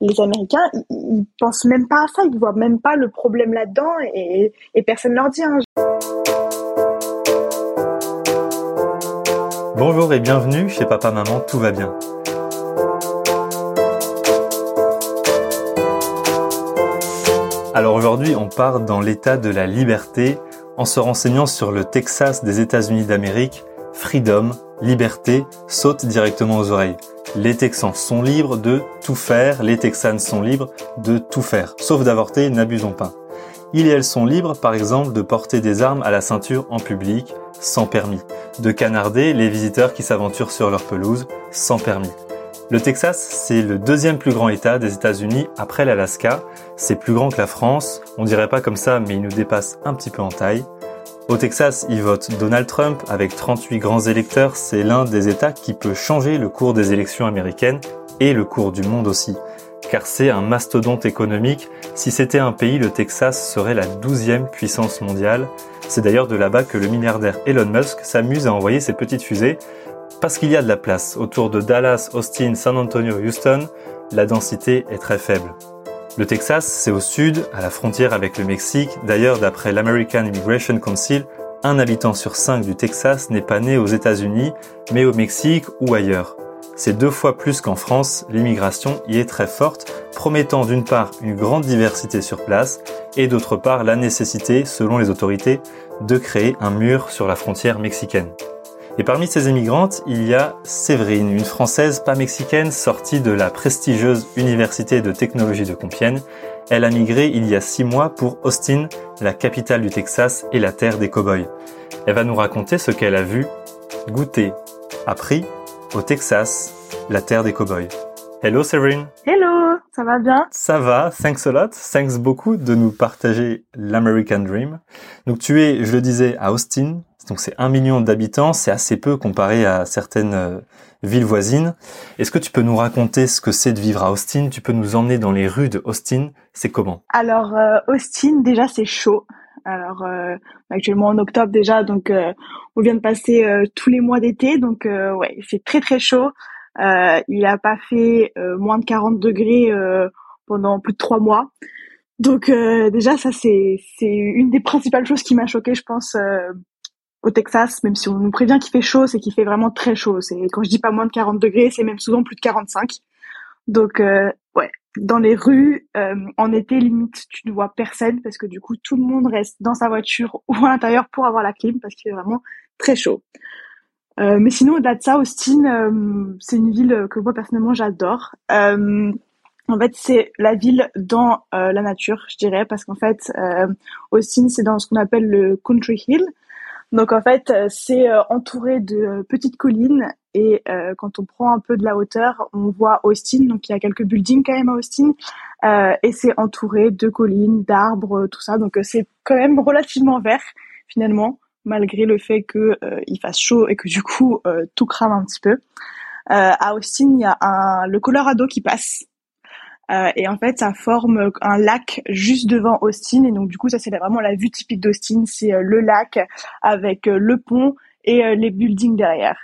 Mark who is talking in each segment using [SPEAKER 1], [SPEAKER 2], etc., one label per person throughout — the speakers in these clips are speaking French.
[SPEAKER 1] les Américains, ils, pensent même pas à ça, ils voient même pas le problème là-dedans et, personne leur dit. Hein.
[SPEAKER 2] Bonjour et bienvenue chez Papa Maman, tout va bien. Alors aujourd'hui, on part dans l'état de la liberté en se renseignant sur le Texas des États-Unis d'Amérique. Freedom, liberté, saute directement aux oreilles. Les Texans sont libres de tout faire, les Texanes sont libres de tout faire, sauf d'avorter, n'abusons pas. Ils et elles sont libres, par exemple, de porter des armes à la ceinture en public, sans permis, de canarder les visiteurs qui s'aventurent sur leur pelouse, sans permis. Le Texas, c'est le deuxième plus grand État des États-Unis après l'Alaska. C'est plus grand que la France, on dirait pas comme ça, mais il nous dépasse un petit peu en taille. Au Texas, il vote Donald Trump avec 38 grands électeurs. C'est l'un des États qui peut changer le cours des élections américaines et le cours du monde aussi. Car c'est un mastodonte économique. Si c'était un pays, le Texas serait la douzième puissance mondiale. C'est d'ailleurs de là-bas que le milliardaire Elon Musk s'amuse à envoyer ses petites fusées. Parce qu'il y a de la place. Autour de Dallas, Austin, San Antonio, Houston, la densité est très faible. Le Texas, c'est au sud, à la frontière avec le Mexique. D'ailleurs, d'après l'American Immigration Council, un habitant sur cinq du Texas n'est pas né aux États-Unis, mais au Mexique ou ailleurs. C'est deux fois plus qu'en France, l'immigration y est très forte, promettant d'une part une grande diversité sur place et d'autre part la nécessité, selon les autorités, de créer un mur sur la frontière mexicaine. Et parmi ces émigrantes, il y a Séverine, une Française pas mexicaine sortie de la prestigieuse Université de technologie de Compiègne. Elle a migré il y a six mois pour Austin, la capitale du Texas et la terre des cowboys. Elle va nous raconter ce qu'elle a vu, goûté, appris au Texas, la terre des cowboys. Hello Séverine
[SPEAKER 1] Hello, ça va bien?
[SPEAKER 2] Ça va, thanks a lot, thanks beaucoup de nous partager l'American Dream. Donc tu es, je le disais, à Austin, donc c'est un million d'habitants, c'est assez peu comparé à certaines euh, villes voisines. Est-ce que tu peux nous raconter ce que c'est de vivre à Austin? Tu peux nous emmener dans les rues de Austin. C'est comment?
[SPEAKER 1] Alors euh, Austin, déjà c'est chaud. Alors euh, actuellement en octobre déjà, donc on vient de passer tous les mois d'été, donc ouais, c'est très très chaud. Il a pas fait moins de 40 degrés pendant plus de trois mois. Donc déjà ça c'est une des principales choses qui m'a choqué, je pense, au Texas, même si on nous prévient qu'il fait chaud, c'est qu'il fait vraiment très chaud. C'est quand je dis pas moins de 40 degrés, c'est même souvent plus de 45. Donc euh, ouais, dans les rues, euh, en été limite, tu ne vois personne parce que du coup tout le monde reste dans sa voiture ou à l'intérieur pour avoir la clim parce qu'il fait vraiment très chaud. Euh, mais sinon au-delà de ça, Austin, euh, c'est une ville que moi personnellement j'adore. Euh, en fait, c'est la ville dans la nature, je dirais, parce qu'en fait, Austin, c'est dans ce qu'on appelle le country hill. Donc en fait, c'est entouré de petites collines et quand on prend un peu de la hauteur, on voit Austin. Donc il y a quelques buildings quand même à Austin et c'est entouré de collines, d'arbres, tout ça. Donc c'est quand même relativement vert finalement, malgré le fait que il fasse chaud et que du coup tout crame un petit peu. à Austin, il y a un, le Colorado qui passe euh, et en fait, ça forme un lac juste devant Austin. Et donc, du coup, ça, c'est vraiment la vue typique d'Austin. C'est euh, le lac avec euh, le pont et les buildings derrière.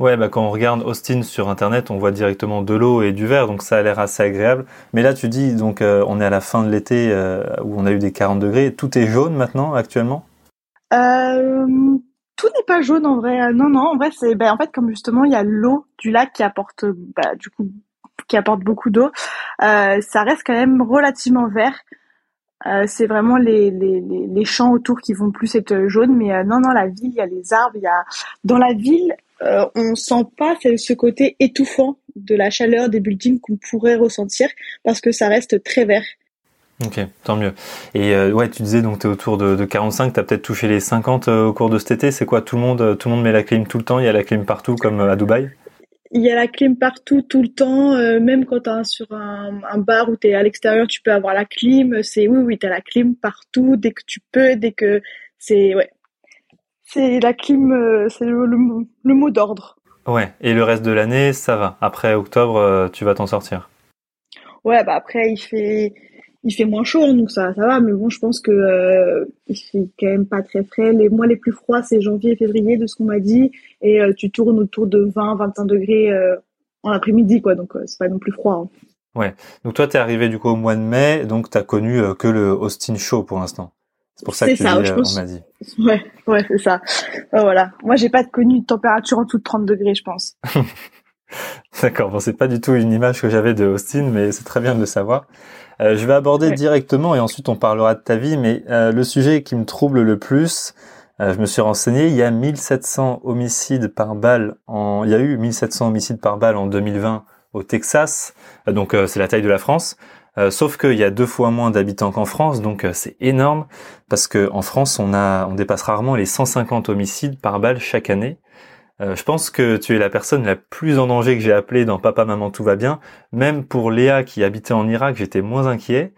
[SPEAKER 2] Ouais, bah quand on regarde Austin sur internet, on voit directement de l'eau et du verre, donc ça a l'air assez agréable. Mais là, tu dis, donc on est à la fin de l'été où on a eu des 40 degrés. Tout est jaune maintenant, actuellement?
[SPEAKER 1] Euh, Tout n'est pas jaune en vrai. Non, non, en vrai, c'est, bah, en fait, comme justement, il y a l'eau du lac qui apporte, bah, du coup, qui apporte beaucoup d'eau, euh, ça reste quand même relativement vert. Euh, c'est vraiment les, les, les, champs autour qui vont plus être jaunes, mais euh, non, non, la ville, il y a les arbres, il y a dans la ville, on sent pas ce côté étouffant de la chaleur des buildings qu'on pourrait ressentir parce que ça reste très vert.
[SPEAKER 2] Ok, tant mieux. Et ouais, tu disais donc tu es autour de, de 45, tu as peut-être touché les 50 au cours de cet été. C'est quoi tout le monde tout le monde met la clim tout le temps, il y a la clim partout comme à Dubaï?
[SPEAKER 1] Il y a la clim partout, tout le temps. Euh, même quand tu es sur un, un, bar où tu es à l'extérieur, tu peux avoir la clim. C'est oui, oui, tu as la clim partout, dès que tu peux, dès que c'est... Ouais. C'est la clim, euh, c'est le, le, mot d'ordre.
[SPEAKER 2] Ouais, et le reste de l'année, ça va. Après octobre, euh, tu vas t'en sortir.
[SPEAKER 1] Ouais, bah après, il fait il fait moins chaud, donc ça, ça va. Mais bon, je pense que euh, il fait quand même pas très frais. Les mois les plus froids, c'est janvier et février, de ce qu'on m'a dit. Et euh, tu tournes autour de 20, 25 degrés euh, en après-midi, quoi. Donc c'est pas non plus froid. Hein.
[SPEAKER 2] Ouais. Donc toi, t'es arrivé du coup au mois de mai, donc t'as connu que le Austin Show pour l'instant. C'est pour ça que tu ça, dis, on m'a dit.
[SPEAKER 1] Ouais, ouais, c'est ça. voilà. Moi, j'ai pas connu de température en dessous de 30 degrés, je pense.
[SPEAKER 2] D'accord. Bon, c'est pas du tout une image que j'avais de Austin, mais c'est très bien de le savoir. Euh, je vais aborder directement et ensuite on parlera de ta vie, mais euh, le sujet qui me trouble le plus, euh, je me suis renseigné, il y a 1700 homicides par balle en, il y a eu 1700 homicides par balle en 2020 au Texas, donc c'est la taille de la France. sauf qu'il y a deux fois moins d'habitants qu'en France, donc c'est énorme parce que en France on a, on dépasse rarement les 150 homicides par balle chaque année. Euh, je pense que tu es la personne la plus en danger que j'ai appelée dans Papa, Maman, tout va bien. Même pour Léa qui habitait en Irak, j'étais moins inquiet.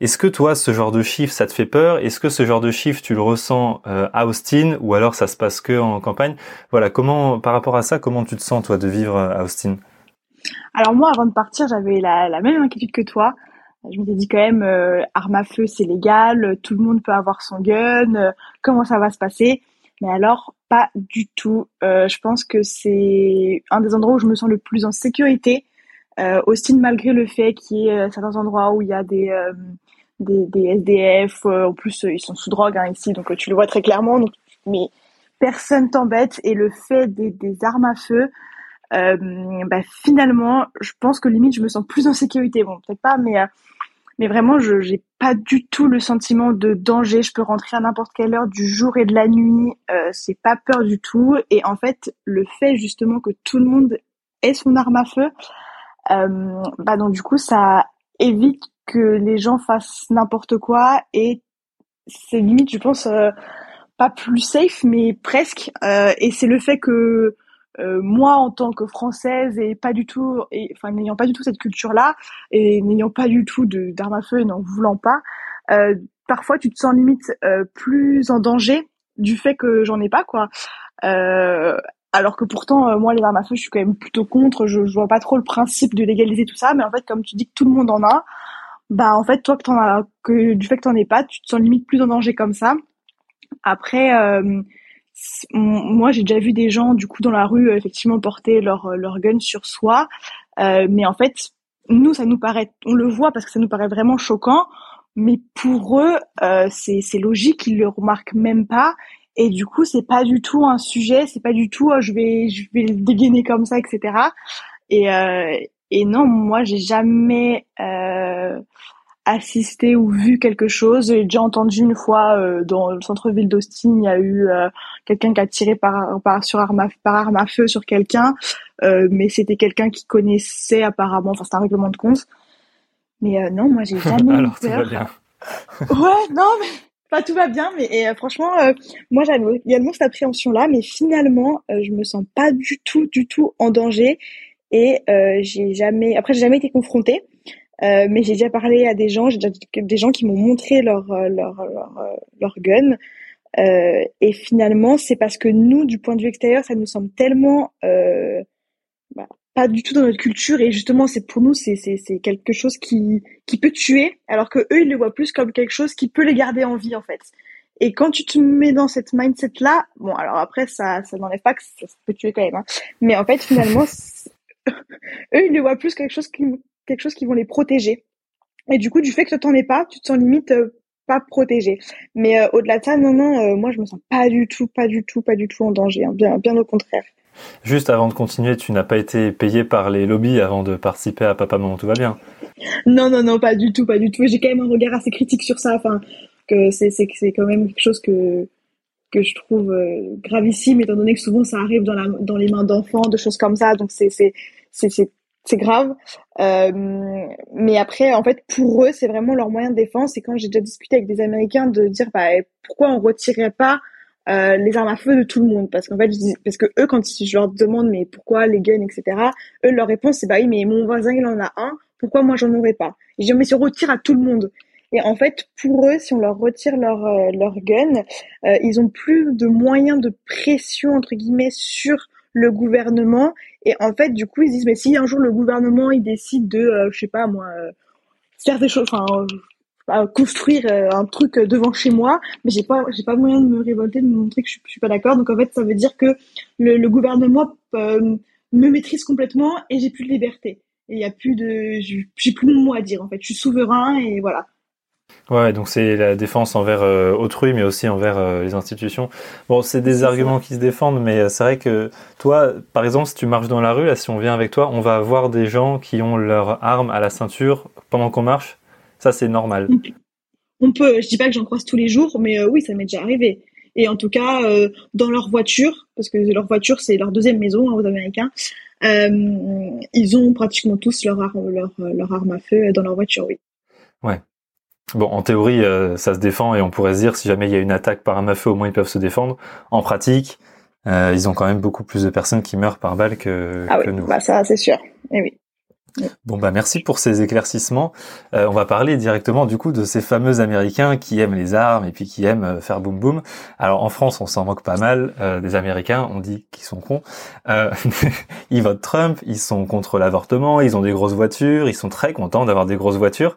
[SPEAKER 2] Est-ce que toi, ce genre de chiffre, ça te fait peur? Est-ce que ce genre de chiffre, tu le ressens euh, à Austin ou alors ça se passe que en campagne? Voilà, comment, par rapport à ça, comment tu te sens toi de vivre euh, à Austin?
[SPEAKER 1] Alors moi, avant de partir, j'avais la, même inquiétude que toi. Je m'étais dit quand même, arme à feu, c'est légal, tout le monde peut avoir son gun. comment ça va se passer? Mais alors, pas du tout. Euh, je pense que c'est un des endroits où je me sens le plus en sécurité. Euh, Austin, malgré le fait qu'il y ait euh, certains endroits où il y a des, euh, des, SDF, en plus ils sont sous drogue hein, ici, donc tu le vois très clairement. Donc, mais personne t'embête et le fait des, des armes à feu, bah, finalement, je pense que limite je me sens plus en sécurité. Bon, peut-être pas, mais mais vraiment, je j'ai pas du tout le sentiment de danger. Je peux rentrer à n'importe quelle heure du jour et de la nuit. Euh, c'est pas peur du tout. Et en fait, le fait justement que tout le monde ait son arme à feu, euh, bah donc du coup, ça évite que les gens fassent n'importe quoi. Et c'est limite, je pense, euh, pas plus safe, mais presque. Et c'est le fait que euh, moi en tant que française et pas du tout et enfin n'ayant pas du tout cette culture là et n'ayant pas du tout de d'armes à feu et n'en voulant pas euh, parfois tu te sens limite euh, plus en danger du fait que j'en ai pas quoi. Euh, alors que pourtant moi les armes à feu je suis quand même plutôt contre. Je, je vois pas trop le principe de légaliser tout ça mais en fait comme tu dis que tout le monde en a bah en fait toi que t'en as que du fait que t'en aies pas tu te sens limite plus en danger comme ça. Après moi j'ai déjà vu des gens du coup dans la rue euh, effectivement porter leur euh, leur gun sur soi. Euh, mais en fait nous ça nous paraît on le voit parce que ça nous paraît vraiment choquant mais pour eux euh, c'est logique ils le remarquent même pas. Et du coup c'est pas du tout un sujet c'est pas du tout oh, je vais je vais le dégainer comme ça etc et euh, et non moi j'ai jamais euh, assisté ou vu quelque chose. J'ai déjà entendu une fois euh, dans le centre-ville d'Austin, il y a eu euh, quelqu'un qui a tiré par, par sur arme à, par arme à feu sur quelqu'un, euh, mais c'était quelqu'un qui connaissait apparemment. Enfin, c'est un règlement de compte. Mais non, moi j'ai jamais
[SPEAKER 2] Alors, eu peur. Tout va bien.
[SPEAKER 1] ouais, non, mais pas tout va bien. Mais franchement, moi j'avais également cette appréhension-là, mais finalement, je me sens pas du tout, du tout en danger. Et j'ai jamais, après j'ai jamais été confrontée. Euh, mais j'ai déjà parlé à des gens, j'ai déjà des gens qui m'ont montré leur euh, leur leur, euh, leur gun. Euh, et finalement, c'est parce que nous, du point de vue extérieur, ça nous semble tellement euh, bah, pas du tout dans notre culture. Et justement, c'est pour nous, c'est c'est c'est quelque chose qui qui peut tuer, alors que eux, ils le voient plus comme quelque chose qui peut les garder en vie, en fait. Et quand tu te mets dans cette mindset là, bon, alors après, ça ça n'enlève pas que ça, peut tuer quand même. Hein. Mais en fait, finalement, eux, ils le voient plus quelque chose qui quelque chose qui vont les protéger. Et du coup, du fait que tu t'en es pas, tu te sens limite euh, pas protégé. Mais euh, au-delà de ça, non, non, euh, moi je me sens pas du tout, pas du tout, pas du tout en danger. Hein. bien, bien au contraire.
[SPEAKER 2] Juste avant de continuer, tu n'as pas été payé par les lobbies avant de participer à Papa Maman Tout va bien
[SPEAKER 1] Non, non, non, pas du tout, pas du tout. J'ai quand même un regard assez critique sur ça. Enfin, que c'est c'est c'est quand même quelque chose que que je trouve gravissime, étant donné que souvent ça arrive dans la dans les mains d'enfants, de choses comme ça. Donc c'est c'est c'est grave. Euh, mais après, en fait, pour eux, c'est vraiment leur moyen de défense. Et quand j'ai déjà discuté avec des Américains de dire, bah, pourquoi on retirait pas euh, les armes à feu de tout le monde? Parce qu'en fait, parce que eux, quand je leur demande, mais pourquoi les guns, etc. Eux, leur réponse, c'est bah oui, mais mon voisin, il en a un. Pourquoi moi, j'en aurais pas? Et je dis, mais se retire à tout le monde. Et en fait, pour eux, si on leur retire leur euh, leur gun, euh, ils ont plus de moyens de pression entre guillemets sur le gouvernement. Et en fait, du coup, ils disent, mais si un jour le gouvernement, il décide de, euh, je sais pas moi, euh, faire des choses, enfin, euh, construire un truc devant chez moi, mais j'ai pas, j'ai pas moyen de me révolter, de me montrer que je, suis pas d'accord. Donc en fait, ça veut dire que le, le gouvernement me maîtrise complètement et j'ai plus de liberté. et il y a plus de, j'ai plus mon mot à dire en fait. Je suis souverain et voilà.
[SPEAKER 2] Ouais, donc c'est la défense envers euh, autrui, mais aussi envers euh, les institutions. Bon, c'est des arguments qui se défendent, mais euh, c'est vrai que toi, par exemple, si tu marches dans la rue, là, si on vient avec toi, on va voir des gens qui ont leur arme à la ceinture pendant qu'on marche. Ça, c'est normal.
[SPEAKER 1] On peut. Je dis pas que j'en croise tous les jours, mais oui, ça m'est déjà arrivé. Et en tout cas, dans leur voiture, parce que leur voiture, c'est leur deuxième maison hein, aux Américains, ils ont pratiquement tous leur, leur, leur arme à feu dans leur voiture, oui.
[SPEAKER 2] Ouais. Bon, en théorie, euh, ça se défend et on pourrait se dire si jamais il y a une attaque par un à feu, au moins ils peuvent se défendre. En pratique, euh, ils ont quand même beaucoup plus de personnes qui meurent par balle que,
[SPEAKER 1] ah
[SPEAKER 2] que nous.
[SPEAKER 1] Bah ça, c'est sûr. Et eh oui.
[SPEAKER 2] Bon bah merci pour ces éclaircissements. Euh, on va parler directement du coup de ces fameux Américains qui aiment les armes et puis qui aiment faire boum boum. Alors en France on s'en moque pas mal des Américains, on dit qu'ils sont cons. ils votent Trump, ils sont contre l'avortement, ils ont des grosses voitures, ils sont très contents d'avoir des grosses voitures.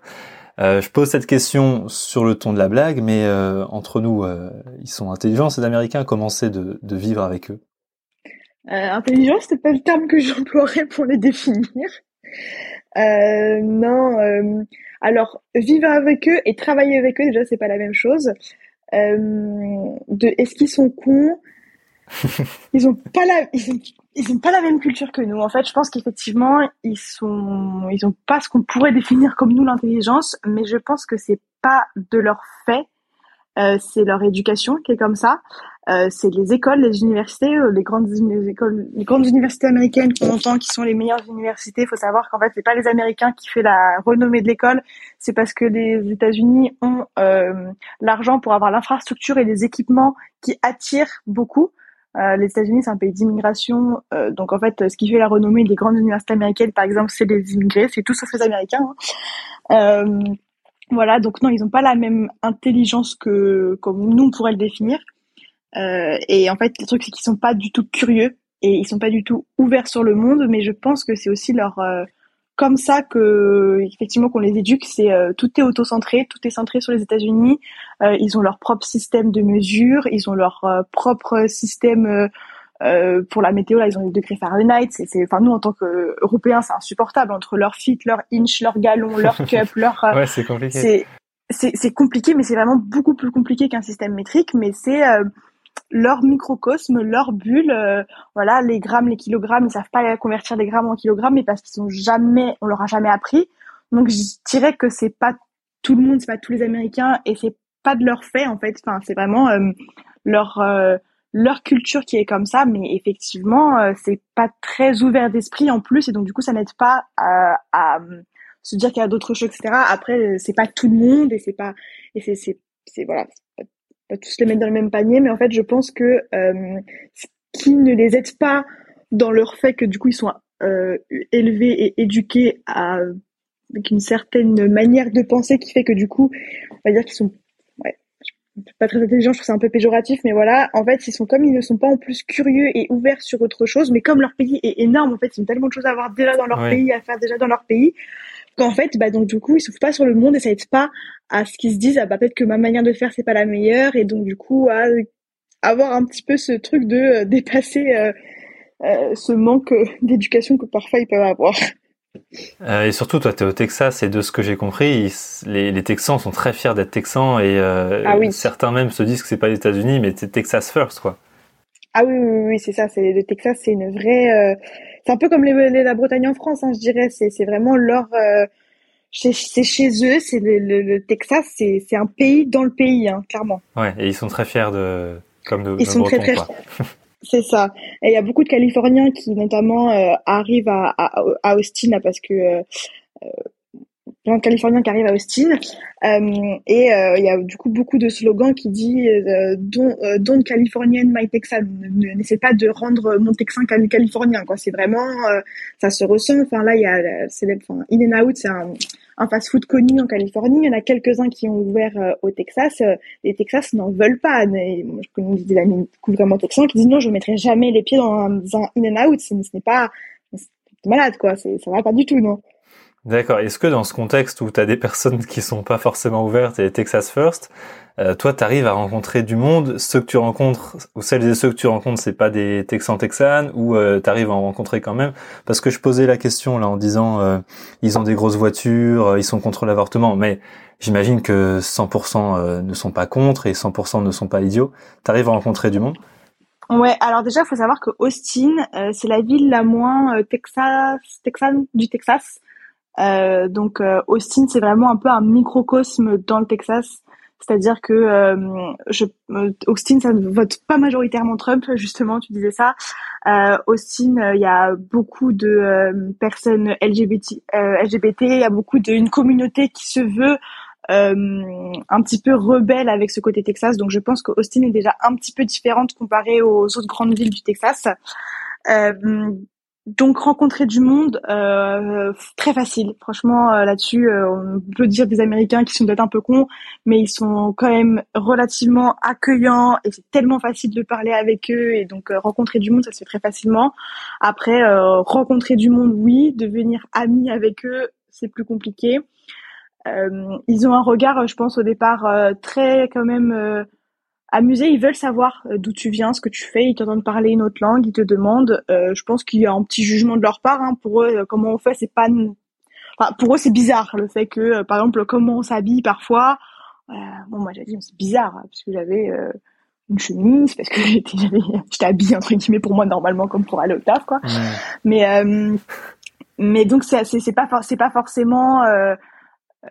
[SPEAKER 2] Euh, je pose cette question sur le ton de la blague, mais euh, entre nous, euh, ils sont intelligents ces Américains. Comment c'est de, de, vivre avec eux?
[SPEAKER 1] Intelligent, c'est pas le terme que j'emploierais pour les définir. non, alors vivre avec eux et travailler avec eux, déjà c'est pas la même chose. de est-ce qu'ils sont cons? Ils ont pas la, ils ils n'ont pas la même culture que nous. En fait, je pense qu'effectivement, ils sont, ils ont pas ce qu'on pourrait définir comme nous l'intelligence, mais je pense que c'est pas de leur fait, euh, c'est leur éducation qui est comme ça. Euh, c'est les écoles, les universités, euh, les grandes les écoles, les grandes universités américaines qu'on entend qui sont les meilleures universités. Il faut savoir qu'en fait, c'est pas les Américains qui fait la renommée de l'école, c'est parce que les États-Unis ont euh, l'argent pour avoir l'infrastructure et les équipements qui attirent beaucoup. Euh, les États-Unis, c'est un pays d'immigration, euh, donc en fait, ce qui fait la renommée des grandes universités américaines, par exemple, c'est les immigrés, c'est tout sauf les Américains. Hein. Euh, voilà, donc non, ils n'ont pas la même intelligence que comme nous on pourrait le définir. et en fait, le truc c'est qu'ils sont pas du tout curieux et ils sont pas du tout ouverts sur le monde, mais je pense que c'est aussi leur comme ça que effectivement qu'on les éduque. C'est euh, tout est auto-centré, tout est centré sur les États-Unis. Euh, ils ont leur propre système de mesure, ils ont leur euh, propre système pour la météo. Là, ils ont les degrés Fahrenheit. C'est, enfin nous en tant qu'Européens, c'est insupportable entre leur fit, leur inch, leur gallon, leur cup, leur.
[SPEAKER 2] ouais, c'est compliqué.
[SPEAKER 1] C'est compliqué, mais c'est vraiment beaucoup plus compliqué qu'un système métrique. Mais c'est leur microcosme, leur bulle, euh, voilà, les grammes, les kilogrammes, ils savent pas convertir des grammes en kilogrammes, mais parce qu'ils ont jamais, on leur a jamais appris. Donc je dirais que c'est pas tout le monde, c'est pas tous les Américains, et c'est pas de leur fait en fait. Enfin, c'est vraiment euh, leur euh, leur culture qui est comme ça, mais effectivement, c'est pas très ouvert d'esprit en plus, et donc du coup, ça n'aide pas à, à se dire qu'il y a d'autres choses, etc. Après, c'est pas tout le monde, et c'est pas, et c'est, c'est, c'est voilà, pas tous les mettre dans le même panier, mais en fait, je pense que euh, ce qui ne les aide pas dans leur fait que du coup ils sont euh, élevés et éduqués à, avec une certaine manière de penser qui fait que du coup, on va dire qu'ils sont ouais, pas très intelligents, je trouve ça un peu péjoratif, mais voilà, en fait, ils sont comme ils ne sont pas en plus curieux et ouverts sur autre chose, mais comme leur pays est énorme, en fait, ils ont tellement de choses à voir déjà dans leur pays, à faire déjà dans leur pays, qu'en fait, bah donc du coup, ils s'ouvrent pas sur le monde et ça aide pas à ce qu'ils se disent, ah bah peut-être que ma manière de faire c'est pas la meilleure et donc du coup à avoir un petit peu ce truc de euh, dépasser euh, euh, ce manque d'éducation que parfois ils peuvent avoir.
[SPEAKER 2] et surtout, toi, tu es au Texas et de ce que j'ai compris, les, les, Texans sont très fiers d'être Texans et ah certains même se disent que c'est pas les États-Unis, mais c'est Texas first, quoi.
[SPEAKER 1] Ah oui, oui, oui, c'est ça. C'est le Texas, c'est une vraie. C'est un peu comme les, la Bretagne en France, hein, je dirais. C'est vraiment leur c'est chez eux, c'est le, le, Texas, c'est un pays dans le pays, hein, clairement.
[SPEAKER 2] Ouais, et ils sont très fiers de, comme de.
[SPEAKER 1] Ils sont très très fiers. C'est ça. Et il y a beaucoup de Californiens qui notamment euh, arrivent à, à, à, Austin parce que euh, euh plein de Californiens qui arrivent à Austin. Euh, et euh, il y a du coup beaucoup de slogans qui disent euh, don't, euh, don't Californian my Texan. N'essaie pas de rendre mon Texan californien. Quoi. C'est vraiment, ça se ressent. Enfin là, il y a, c'est, enfin, In and Out, c'est un, fast-food connu en Californie. Il y en a quelques-uns qui ont ouvert au Texas. les Texas n'en veulent pas. Et, moi, je connais des amis vraiment texans qui disent non, je ne mettrai jamais les pieds dans un, In and Out. Ce, n'est pas, c'est malade quoi. Ça va pas du tout, non.
[SPEAKER 2] D'accord. Est-ce que dans ce contexte où tu as des personnes qui sont pas forcément ouvertes et Texas First, euh, toi, tu arrives à rencontrer du monde, ceux que tu rencontres, ou celles et ceux que tu rencontres, c'est pas des Texans Texans, ou euh, tu arrives à en rencontrer quand même? Parce que je posais la question là en disant, euh, ils ont des grosses voitures, euh, ils sont contre l'avortement, mais j'imagine que 100% ne sont pas contre et 100% ne sont pas idiots. Tu arrives à rencontrer du monde?
[SPEAKER 1] Ouais, alors déjà, il faut savoir que Austin, c'est la ville la moins Texas, Texan du Texas. Euh, donc euh, Austin, c'est vraiment un peu un microcosme dans le Texas. C'est-à-dire que euh, je, Austin, ça ne vote pas majoritairement Trump, justement, tu disais ça. Austin, il y a beaucoup de personnes LGBT, LGBT, il y a beaucoup d'une communauté qui se veut un petit peu rebelle avec ce côté Texas. Donc je pense que Austin est déjà un petit peu différente comparée aux autres grandes villes du Texas. Euh, donc rencontrer du monde, euh, très facile. Franchement, euh, là-dessus, euh, on peut dire des Américains qui sont peut-être un peu cons, mais ils sont quand même relativement accueillants et c'est tellement facile de parler avec eux et donc rencontrer du monde, ça se fait très facilement. Après, rencontrer du monde, oui, devenir ami avec eux, c'est plus compliqué. ils ont un regard, je pense au départ, très quand même amusés, ils veulent savoir euh, d'où tu viens, ce que tu fais, ils t'entendent parler une autre langue, ils te demandent. Euh, je pense qu'il y a un petit jugement de leur part. Hein. Pour eux, euh, comment on fait, c'est pas. Enfin, pour eux, c'est bizarre le fait que, par exemple, comment on s'habille parfois. bon, moi, j'ai dit, c'est bizarre parce que j'avais une chemise, parce que j'étais, j'étais habillée entre guillemets pour moi normalement comme pour aller au taf, quoi. Mais mais donc c'est c'est pas c'est pas forcément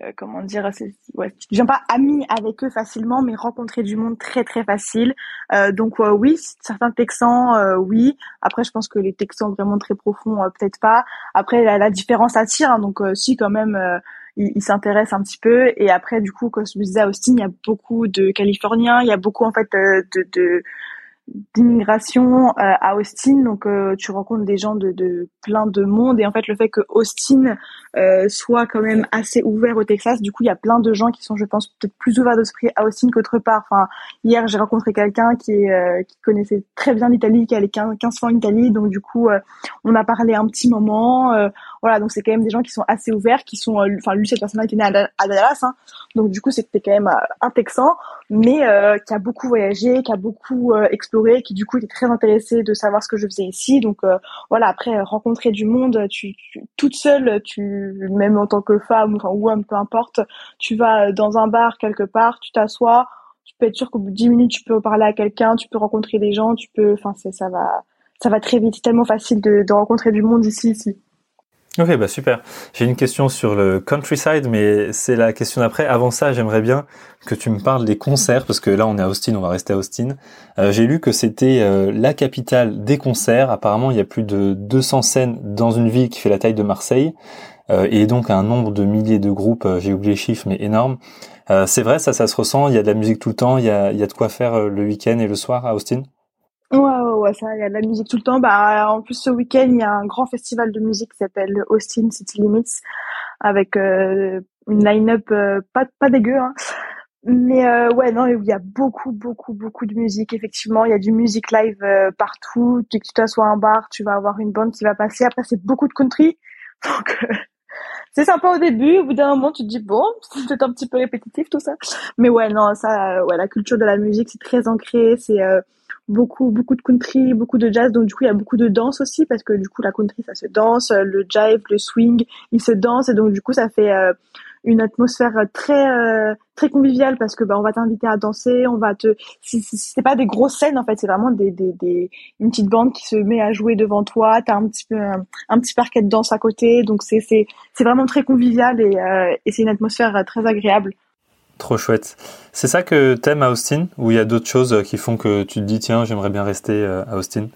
[SPEAKER 1] euh, comment dire, ouais, tu deviens pas ami avec eux facilement, mais rencontrer du monde très très facile. Euh, donc oui, certains Texans, euh, oui. Après, je pense que les Texans vraiment très profonds, peut-être pas. Après, la, la différence attire, hein, donc si quand même, ils s'intéressent un petit peu. Et après, du coup, comme je Austin, il y a beaucoup de Californiens, il y a beaucoup en fait de d'immigration euh, à Austin, donc euh, tu rencontres des gens de, de, plein de monde et en fait le fait que Austin euh, soit quand même assez ouvert au Texas, du coup il y a plein de gens qui sont je pense peut-être plus ouverts d'esprit à Austin qu'autre part. Enfin hier j'ai rencontré quelqu'un qui est, qui connaissait très bien l'Italie, qui allait 15, 15 fois en Italie, donc du coup on a parlé un petit moment. Voilà donc c'est quand même des gens qui sont assez ouverts, qui sont enfin lui cette personne-là était née à, Dallas, hein, donc du coup c'était quand même un Texan, mais qui a beaucoup voyagé, qui a beaucoup exploré qui du coup était très intéressé de savoir ce que je faisais ici. Donc euh, voilà, après rencontrer du monde, tu, toute seule, tu même en tant que femme enfin, ou homme, peu importe, tu vas dans un bar quelque part, tu t'assois, tu peux être sûr qu'au bout de 10 minutes, tu peux parler à quelqu'un, tu peux rencontrer des gens, tu peux, enfin ça va, ça va très vite. C'est tellement facile de, de rencontrer du monde ici, ici.
[SPEAKER 2] Ok, bah super. J'ai une question sur le countryside, mais c'est la question d'après. Avant ça, j'aimerais bien que tu me parles des concerts, parce que là, on est à Austin, on va rester à Austin. Euh, J'ai lu que c'était euh, la capitale des concerts. Apparemment, il y a plus de 200 scènes dans une ville qui fait la taille de Marseille, euh, et donc un nombre de milliers de groupes. J'ai oublié les chiffres, mais énorme. c'est vrai, ça, ça se ressent. Il y a de la musique tout le temps. Il y a de quoi faire le week-end et le soir à Austin?
[SPEAKER 1] Ouais, ouais, ouais, ça, il y a de la musique tout le temps. Bah, en plus, ce week-end, il y a un grand festival de musique qui s'appelle Austin City Limits, avec euh, une line-up euh, pas, pas dégueu, hein. Mais euh, ouais, non, il y a beaucoup, beaucoup, beaucoup de musique. Effectivement, il y a du music live partout. Dès que tu t'assois à un bar, tu vas avoir une bande qui va passer. Après, c'est beaucoup de country. Donc, c'est sympa au début. Au bout d'un moment, tu te dis, bon, c'est peut-être un petit peu répétitif tout ça. Mais ouais, non, ça, ouais, la culture de la musique, c'est très ancré. C'est beaucoup beaucoup de country, beaucoup de jazz. Donc du coup, il y a beaucoup de danse aussi parce que du coup, la country ça se danse, le jive, le swing, il se danse. Et donc du coup, ça fait euh, une atmosphère très euh, très conviviale parce que bah on va t'inviter à danser, on va te c'est pas des grosses scènes en fait, c'est vraiment des, des, des une petite bande qui se met à jouer devant toi, t'as un petit peu un, petit parquet de danse à côté, donc c'est c'est c'est vraiment très convivial et euh, et c'est une atmosphère très agréable.
[SPEAKER 2] Trop chouette. C'est ça que t'aimes à Austin ou il y a d'autres choses qui font que tu te dis tiens j'aimerais bien rester euh, à Austin?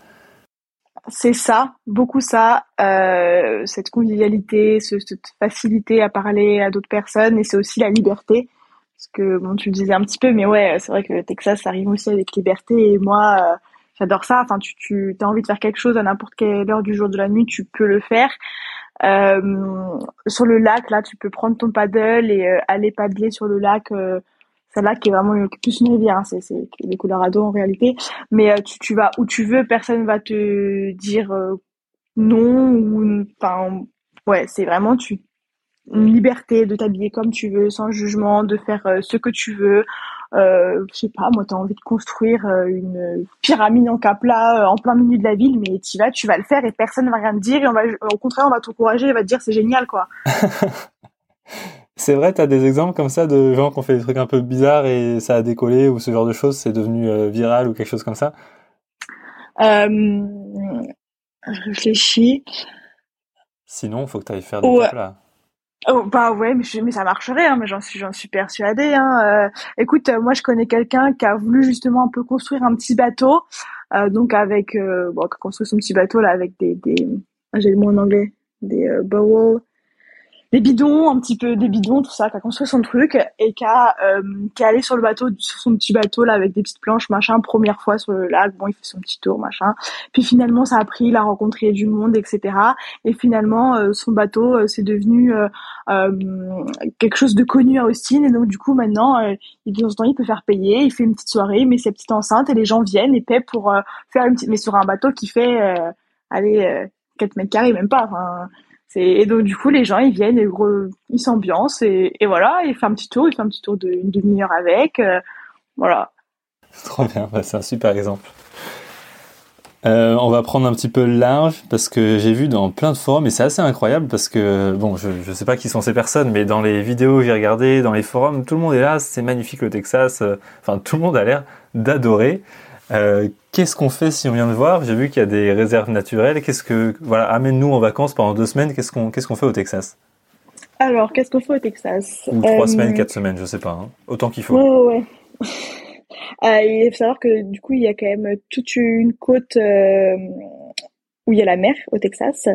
[SPEAKER 1] C'est ça, beaucoup ça, euh, cette convivialité, cette facilité à parler à d'autres personnes et c'est aussi la liberté. Parce que bon tu le disais un petit peu mais ouais c'est vrai que le Texas ça arrive aussi avec liberté et moi euh, j'adore ça. Enfin tu tu as envie de faire quelque chose à n'importe quelle heure du jour de la nuit tu peux le faire. Euh, sur le lac, là, tu peux prendre ton paddle et euh, aller paddler sur le lac. Euh, c'est un lac qui est vraiment plus une rivière, hein, c'est c'est le Colorado en réalité. Mais tu, tu vas où tu veux, personne va te dire non ou enfin ouais, c'est vraiment tu une liberté de t'habiller comme tu veux, sans jugement, de faire ce que tu veux. Euh, je sais pas, moi, t'as envie de construire une pyramide en cap plat en plein milieu de la ville, mais tu vas, tu vas le faire et personne va rien te dire. Et on va, au contraire, on va t'encourager et va te dire c'est génial, quoi.
[SPEAKER 2] c'est vrai, t'as des exemples comme ça de gens qui ont fait des trucs un peu bizarres et ça a décollé ou ce genre de choses, c'est devenu viral ou quelque chose comme ça?
[SPEAKER 1] Euh, je réfléchis.
[SPEAKER 2] Sinon, il faut que tu ailles faire des ouais. là.
[SPEAKER 1] Oh, bah ouais, mais, ça marcherait, hein, mais j'en suis, j'en suis persuadée. Hein. Euh, écoute, euh, moi je connais quelqu'un qui a voulu justement un peu construire un petit bateau, euh, donc avec, bon, construire son petit bateau là avec des, des, j'ai le mot en anglais, des bowls, des bidons, un petit peu des bidons, tout ça, qui a construit son truc et qui a, euh, est allé sur le bateau, sur son petit bateau là avec des petites planches, machin, première fois sur le lac. Bon, il fait son petit tour, machin. Puis finalement, ça a pris, il a rencontré du monde, etc. Et finalement, euh, son bateau, euh, c'est devenu euh, quelque chose de connu à Austin. Et donc du coup, maintenant, il de temps temps, il peut faire payer. Il fait une petite soirée, met ses petites enceintes et les gens viennent et paient pour faire une petite, mais sur un bateau qui fait, allez, 4 mètres carrés, même pas. Et donc du coup les gens ils viennent, et ils s'ambiancent et, voilà, ils font un petit tour, ils font un petit tour d'une demi-heure avec, euh, voilà.
[SPEAKER 2] Trop bien, c'est un super exemple. Euh, on va prendre un petit peu large parce que j'ai vu dans plein de forums et c'est assez incroyable parce que bon, je, je sais pas qui sont ces personnes, mais dans les vidéos que j'ai regardées, dans les forums, tout le monde est là, c'est magnifique le Texas. Euh, enfin, tout le monde a l'air d'adorer. Euh, qu'est-ce qu'on fait si on vient de voir? J'ai vu qu'il y a des réserves naturelles. Qu'est-ce que voilà, amène-nous en vacances pendant deux semaines. Qu'est-ce qu'on qu'est-ce qu'on fait au Texas?
[SPEAKER 1] Alors, qu'est-ce qu'on fait au Texas?
[SPEAKER 2] Ou trois euh, semaines, quatre semaines, je sais pas. Hein. Autant qu'il faut.
[SPEAKER 1] Ouais, ouais. euh, il faut savoir que du coup, il y a quand même toute une côte euh, où il y a la mer au Texas.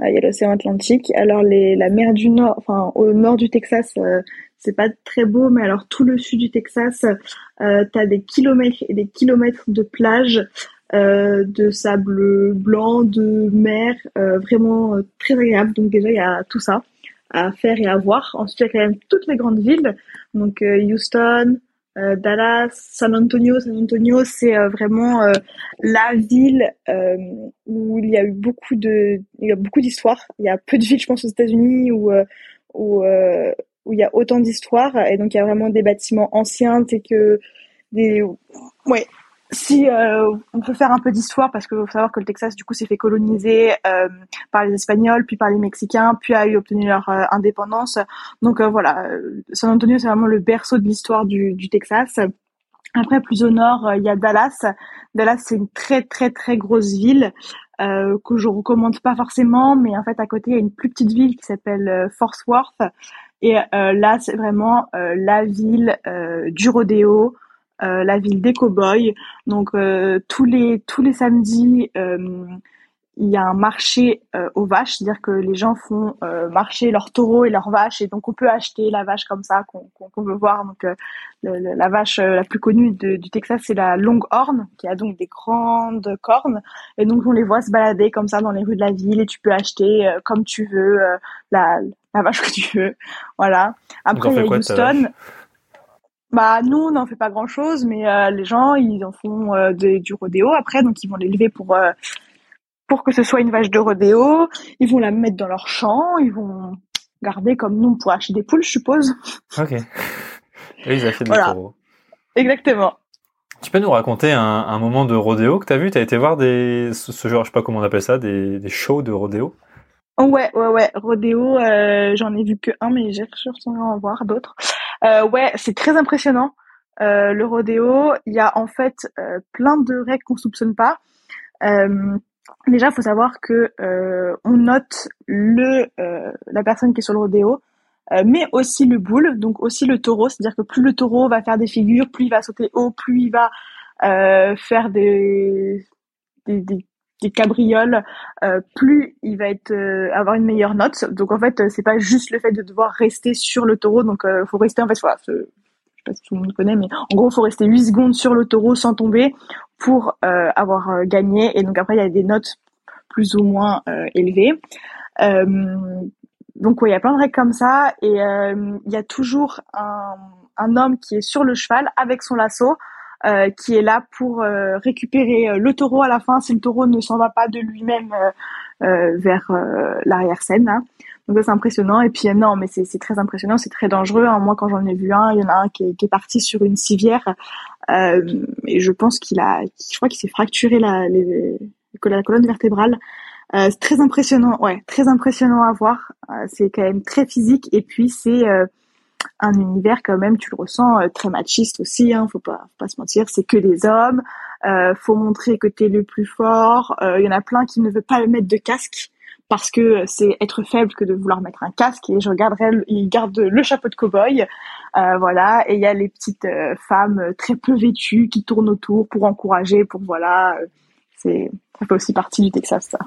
[SPEAKER 1] Il y a l'océan Atlantique. Alors les, la mer du Nord, enfin au nord du Texas, c'est pas très beau, mais alors tout le sud du Texas, euh, t'as des kilomètres et des kilomètres de plages, euh, de sable blanc, de mer, euh, vraiment euh, très agréable. Donc déjà il y a tout ça à faire et à voir. Ensuite il y a quand même toutes les grandes villes, donc euh, Houston, Dallas, San Antonio. San Antonio, c'est vraiment la ville où il y a eu beaucoup de, il y a beaucoup d'histoires. Il y a peu de villes, je pense, aux États-Unis où où où il y a autant d'histoires et donc il y a vraiment des bâtiments anciens, c'est que des ouais si euh, on peut faire un peu d'histoire parce qu'il faut savoir que le Texas du coup s'est fait coloniser euh, par les Espagnols puis par les Mexicains puis a eu obtenu leur euh, indépendance. Donc euh, voilà San Antonio c'est vraiment le berceau de l'histoire du, du Texas. Après plus au nord il y a Dallas. Dallas c'est une très très très grosse ville que je recommande pas forcément mais en fait à côté il y a une plus petite ville qui s'appelle Fort Worth et euh, là, c'est vraiment euh, la ville euh, du rodéo, la ville des cow-boys. Donc tous les tous les samedis, il y a un marché aux vaches, c'est-à-dire que les gens font marcher leurs taureaux et leurs vaches, et donc on peut acheter la vache comme ça qu'on veut voir. Donc la vache la plus connue du Texas, c'est la Longhorn, qui a donc des grandes cornes, et donc on les voit se balader comme ça dans les rues de la ville, et tu peux acheter comme tu veux la la vache que tu veux. Voilà. Après, il y a Houston. Bah nous, on n'en fait pas grand chose, mais euh, les gens, ils en font euh, du rodéo après, donc ils vont l'élever pour euh, pour que ce soit une vache de rodéo. Ils vont la mettre dans leur champ, ils vont garder comme nous pour acheter des poules, je suppose.
[SPEAKER 2] Ok. Et ils achètent voilà. des taureaux.
[SPEAKER 1] Exactement.
[SPEAKER 2] Tu peux nous raconter un, un moment de rodéo que tu as vu? Tu as été voir des ce genre, je sais pas comment on appelle ça, des, des shows de rodéo?
[SPEAKER 1] Ouais, ouais, ouais. Rodéo, euh, j'en ai vu que un, mais j'ai retourné en voir d'autres. Euh, ouais, c'est très impressionnant. Euh, le rodéo, il y a en fait euh, plein de règles qu'on soupçonne pas. Euh, déjà, faut savoir que on note le la personne qui est sur le rodéo, mais aussi le boule, donc aussi le taureau. C'est-à-dire que plus le taureau va faire des figures, plus il va sauter haut, plus il va faire des, des, des des cabrioles, euh, plus il va être euh, avoir une meilleure note. Donc en fait, euh, c'est pas juste le fait de devoir rester sur le taureau. Donc il faut rester en fait, voilà, je sais pas si tout le monde connaît, mais en gros, faut rester 8 secondes sur le taureau sans tomber pour avoir gagné. Et donc après, il y a des notes plus ou moins élevées. donc ouais, il y a plein de règles comme ça. Et il y a toujours un homme qui est sur le cheval avec son lasso euh, qui est là pour euh, récupérer le taureau à la fin si le taureau ne s'en va pas de lui-même vers l'arrière-scène. Hein. Donc c'est impressionnant. Et puis non, mais c'est très impressionnant, c'est très dangereux. Hein. Moi, quand j'en ai vu un, il y en a un qui est, qui est parti sur une civière et je pense qu'il a, je crois qu'il s'est fracturé la, la colonne vertébrale. Euh, c'est très impressionnant, ouais, très impressionnant à voir. Euh, c'est quand même très physique et puis c'est euh, un univers quand même, tu le ressens, très machiste aussi. Hein, faut pas, faut pas se mentir, c'est que des hommes. faut montrer que t'es le plus fort. Il y en a plein qui ne veulent pas mettre de casque parce que c'est être faible que de vouloir mettre un casque. Et je regarderai, ils gardent le chapeau de cow-boy, voilà. Et il y a les petites femmes très peu vêtues qui tournent autour pour encourager, pour voilà. c'est ça fait aussi partie du Texas, ça.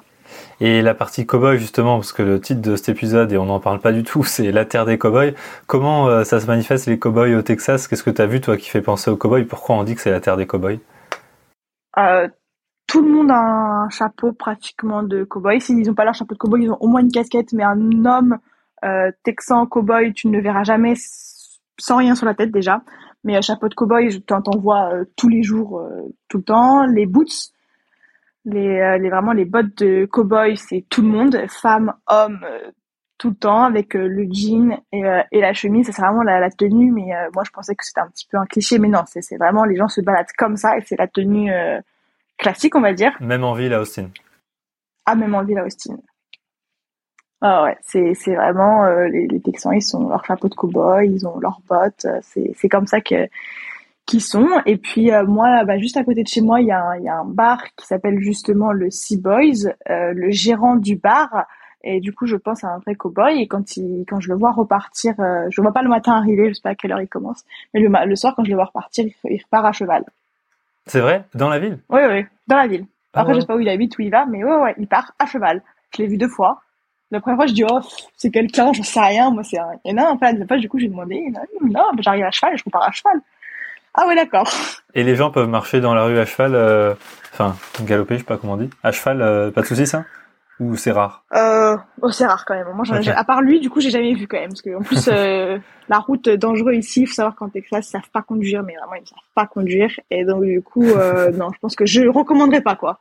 [SPEAKER 2] Et la partie cowboy justement, parce que le titre de cet épisode, et on n'en parle pas du tout, c'est la terre des cowboys. Comment euh, ça se manifeste les cowboys au Texas? Qu'est-ce que tu as vu toi qui fait penser aux cowboys? Pourquoi on dit que c'est la terre des cowboys?
[SPEAKER 1] Euh, Tout le monde a un chapeau pratiquement de cowboy. S'ils n'ont pas leur chapeau de cowboy, ils ont au moins une casquette, mais un homme euh, texan cowboy, tu ne le verras jamais sans rien sur la tête déjà. Mais un chapeau de cowboy, t'en vois tous les jours, tout le temps. Les boots, les, euh, les vraiment les bottes de cow-boy, c'est tout le monde, femmes, hommes, euh, tout le temps avec euh, le jean et, et la chemise. C'est vraiment la, la tenue, mais moi je pensais que c'était un petit peu un cliché, mais non, c'est vraiment les gens se baladent comme ça et c'est la tenue classique, on va dire.
[SPEAKER 2] Même en ville à Austin.
[SPEAKER 1] Ah, même en ville à Austin. Ah ouais, c'est vraiment les, les Texans, ils ont leur chapeau de cow-boy, ils ont leurs bottes. C'est comme ça que qui sont. Et puis euh, moi, bah, juste à côté de chez moi, il y, a un, y a un bar qui s'appelle justement le Sea Boys. Euh, le gérant du bar, et du coup, je pense à un vrai cowboy. Et quand il, quand je le vois repartir, euh, je le vois pas le matin arriver, je sais pas à quelle heure il commence, mais le, le soir, quand je le vois repartir, il, repart à cheval.
[SPEAKER 2] C'est vrai? Dans la ville?
[SPEAKER 1] Oui, oui, dans la ville. Ah Après, je sais pas où il habite, où il va, mais ouais, ouais, il part à cheval. Je l'ai vu deux fois. La première fois, je dis, oh, c'est quelqu'un, j'en sais rien, moi, c'est un... Et non, enfin, la fois, du coup, j'ai demandé, non, j'arrive à cheval et je repars à cheval. Ah ouais, d'accord.
[SPEAKER 2] Et les gens peuvent marcher dans la rue à cheval, euh, enfin, galoper, je sais pas comment on dit. À cheval, euh, pas de soucis, ça? Ou c'est rare?
[SPEAKER 1] Euh, oh, C'est rare quand même. Moi, à part lui, du coup, j'ai jamais vu quand même. Parce que, en plus, euh, la route dangereuse ici, il faut savoir qu'en Texas, ils savent pas conduire, mais vraiment, ils savent pas conduire. Et donc, du coup, non, je pense que je recommanderais pas, quoi.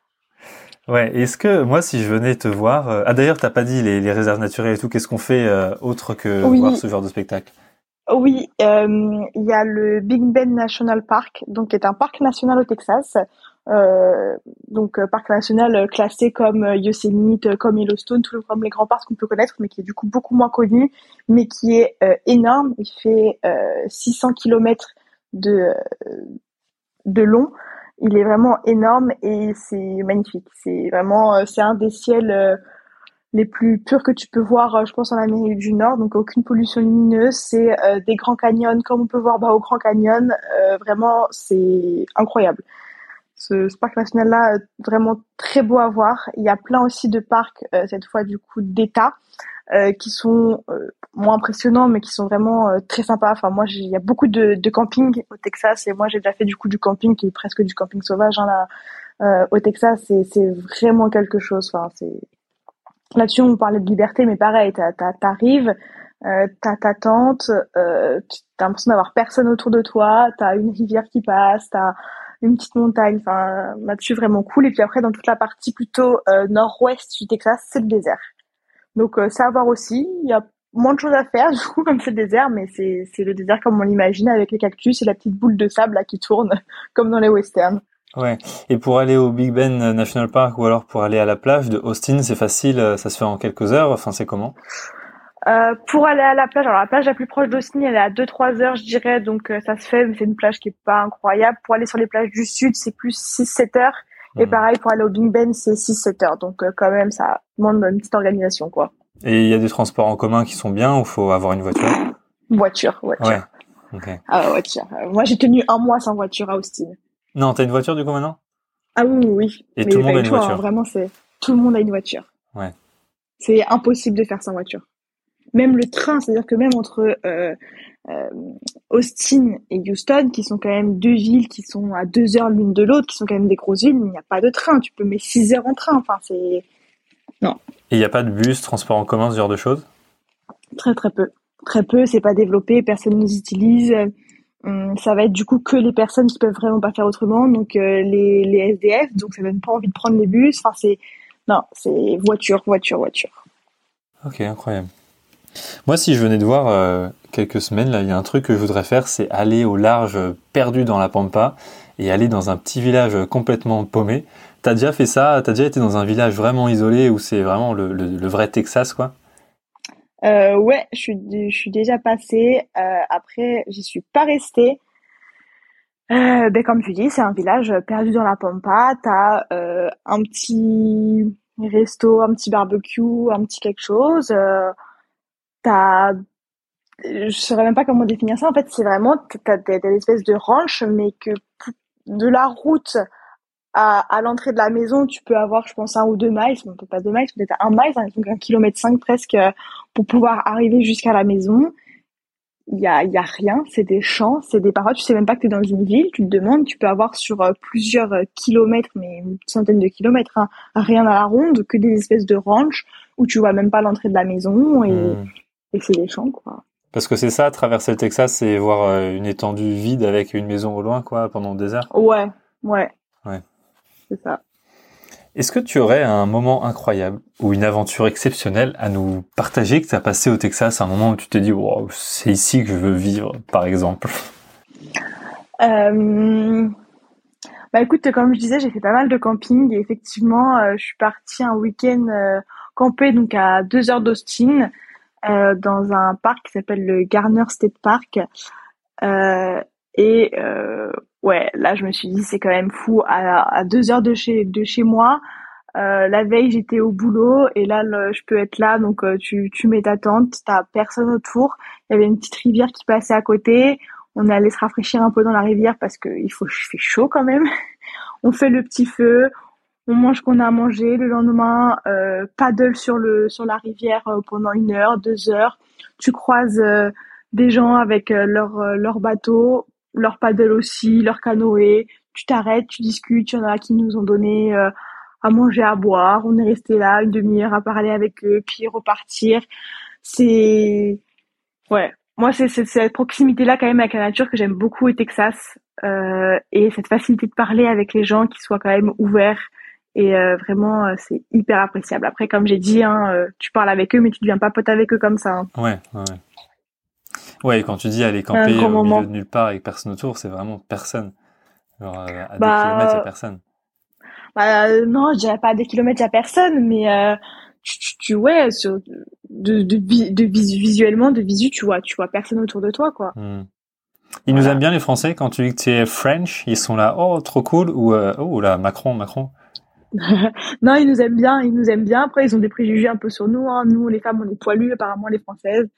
[SPEAKER 2] Ouais, est-ce que moi, si je venais te voir, ah d'ailleurs, t'as pas dit les, les, réserves naturelles et tout, qu'est-ce qu'on fait autre que voir ce genre de spectacle?
[SPEAKER 1] Oui, euh, il y a le Big Bend National Park, donc qui est un parc national au Texas. Euh, donc euh, parc national classé comme Yosemite, comme Yellowstone, tous comme les grands parcs qu'on peut connaître, mais qui est du coup beaucoup moins connu, mais qui est énorme. Il fait 600 km de de long. Il est vraiment énorme et c'est magnifique. C'est vraiment c'est un des ciels les plus purs que tu peux voir, euh, je pense, en Amérique du Nord. Donc, aucune pollution lumineuse. C'est euh, des grands canyons, comme on peut voir bah, au Grand Canyon. Euh, vraiment, c'est incroyable. Ce, parc national-là, vraiment très beau à voir. Il y a plein aussi de parcs, cette fois du coup d'État, qui sont moins impressionnants, mais qui sont vraiment très sympas. Enfin, moi, il y a beaucoup de, de camping au Texas, et moi, j'ai déjà fait du coup du camping, qui est presque du camping sauvage hein, là, au Texas. C'est vraiment quelque chose. Enfin, c'est Là-dessus, on parlait de liberté, mais pareil, t'arrives, euh, t'as ta tente, euh, l'impression d'avoir personne autour de toi, t'as une rivière qui passe, t'as une petite montagne, enfin là-dessus vraiment cool. Et puis après, dans toute la partie plutôt euh, nord-ouest du Texas, c'est le désert. Donc euh, ça à voir aussi. Il y a moins de choses à faire du coup comme c'est le désert, mais c'est le désert comme on l'imagine avec les cactus et la petite boule de sable qui tourne comme dans les westerns.
[SPEAKER 2] Ouais. Et pour aller au Big Bend National Park ou alors pour aller à la plage de Austin, c'est facile, euh, ça se fait en quelques heures. Enfin, c'est comment?
[SPEAKER 1] Euh, Pour aller à la plage, alors la plage la plus proche d'Austin, elle est à 2-3 heures, je dirais, donc euh, ça se fait, mais c'est une plage qui est pas incroyable. Pour aller sur les plages du sud, c'est plus 6-7 heures. Et hmm. pareil, pour aller au Big Bend, c'est 6-7 heures. Donc quand même, ça demande une petite organisation, quoi.
[SPEAKER 2] Et il y a des transports en commun qui sont bien ou faut avoir une voiture?
[SPEAKER 1] Voiture, voiture. Ouais. Okay. Ah, voiture. moi, j'ai tenu un mois sans voiture à Austin.
[SPEAKER 2] Non, t'as une voiture du coup maintenant?
[SPEAKER 1] Ah oui, oui.
[SPEAKER 2] Et tout le monde a une voiture. Hein,
[SPEAKER 1] vraiment, c'est tout le monde a une voiture.
[SPEAKER 2] Ouais.
[SPEAKER 1] C'est impossible de faire sans voiture. Même le train, c'est-à-dire que même entre euh, euh, Austin et Houston, qui sont quand même deux villes qui sont à deux heures l'une de l'autre, qui sont quand même des grosses villes, il n'y a pas de train. Tu peux mettre six heures en train. Enfin, c'est non.
[SPEAKER 2] Et il n'y a pas de bus, transport en commun, ce genre de choses?
[SPEAKER 1] Très très peu. Très peu, c'est pas développé, personne ne nous utilise ça va être du coup que les personnes qui peuvent vraiment pas faire autrement, donc euh, les, les SDF, donc ça donne pas envie de prendre les bus. Enfin, c'est non, c'est voiture, voiture, voiture.
[SPEAKER 2] Ok, incroyable. Moi, si je venais de voir euh, quelques semaines, là, il y a un truc que je voudrais faire, c'est aller au large, perdu dans la pampa, et aller dans un petit village complètement paumé. T'as déjà fait ça? T'as déjà été dans un village vraiment isolé où c'est vraiment le, vrai Texas, quoi?
[SPEAKER 1] Euh, Ouais, je suis, je suis déjà passée. Euh, après, j'y suis pas restée. Euh, ben comme tu dis, c'est un village perdu dans la pampa. T'as euh, un petit resto, un petit barbecue, un petit quelque chose. Euh, t'as, je saurais même pas comment définir ça. En fait, c'est vraiment t'as, t'as, espèces de ranch, mais que de la route à, à l'entrée de la maison, tu peux avoir, je pense, un ou deux miles, on peut pas deux miles, peut-être un mile, hein, donc un kilomètre cinq presque, pour pouvoir arriver jusqu'à la maison il y a, y a rien, c'est des champs, c'est des parois, tu sais même pas que tu es dans une ville, tu te demandes, tu peux avoir sur euh, plusieurs euh, kilomètres, mais une centaine de kilomètres, hein, rien à la ronde, que des espèces de ranch où tu vois même pas l'entrée de la maison et, hmm. et c'est des champs quoi.
[SPEAKER 2] Parce que c'est ça, traverser le Texas, c'est voir euh, une étendue vide avec une maison au loin quoi pendant des heures.
[SPEAKER 1] Ouais, ouais.
[SPEAKER 2] Ouais.
[SPEAKER 1] C'est ça.
[SPEAKER 2] Est-ce que tu aurais un moment incroyable ou une aventure exceptionnelle à nous partager que tu as passé au Texas, un moment où tu t'es dit wow, c'est ici que je veux vivre, par exemple?
[SPEAKER 1] Euh... Bah écoute, comme je disais, j'ai fait pas mal de camping et effectivement, euh, je suis partie un week-end euh, camper donc à deux heures d'Austin dans un parc qui s'appelle le Garner State Park. et ouais, là je me suis dit c'est quand même fou à, à deux heures de chez de chez moi. Euh, la veille j'étais au boulot et là je peux être là donc euh, tu tu mets ta tente, t'as personne autour. Il y avait une petite rivière qui passait à côté. On allait se rafraîchir un peu dans la rivière parce que il faut fait chaud quand même. on fait le petit feu, on mange qu'on a à manger. Le lendemain, euh, paddle sur le sur la rivière pendant une heure, deux heures. Tu croises des gens avec leur leur bateau leur paddle aussi, leur canoë. Tu t'arrêtes, tu discutes. Il y en a qui nous ont donné euh, à manger, à boire. On est resté là une demi-heure à parler avec eux, puis repartir. C'est ouais. Moi, c'est cette proximité-là quand même avec la nature que j'aime beaucoup au Texas euh, et cette facilité de parler avec les gens qui soient quand même ouverts et euh, vraiment c'est hyper appréciable. Après, comme j'ai dit, hein, tu parles avec eux, mais tu deviens pas pote avec eux comme ça. Hein.
[SPEAKER 2] Ouais, ouais. Ouais, quand tu dis aller camper au milieu de nulle part avec personne autour, c'est vraiment personne. Genre, euh, à des bah, kilomètres, il n'y a personne.
[SPEAKER 1] Bah, non, je dirais pas à des kilomètres, il n'y a personne, mais euh, tu, tu, ouais, sur, de, de, de, visuellement, de visu, tu vois, tu vois personne autour de toi, quoi.
[SPEAKER 2] Hmm. Ils nous aiment bien les Français quand tu dis que tu es French, ils sont là, oh trop cool ou euh, oh là Macron, Macron.
[SPEAKER 1] non, ils nous aiment bien, ils nous aiment bien. Après, ils ont des préjugés un peu sur nous. Hein. Nous, les femmes, on est poilus, apparemment les Françaises.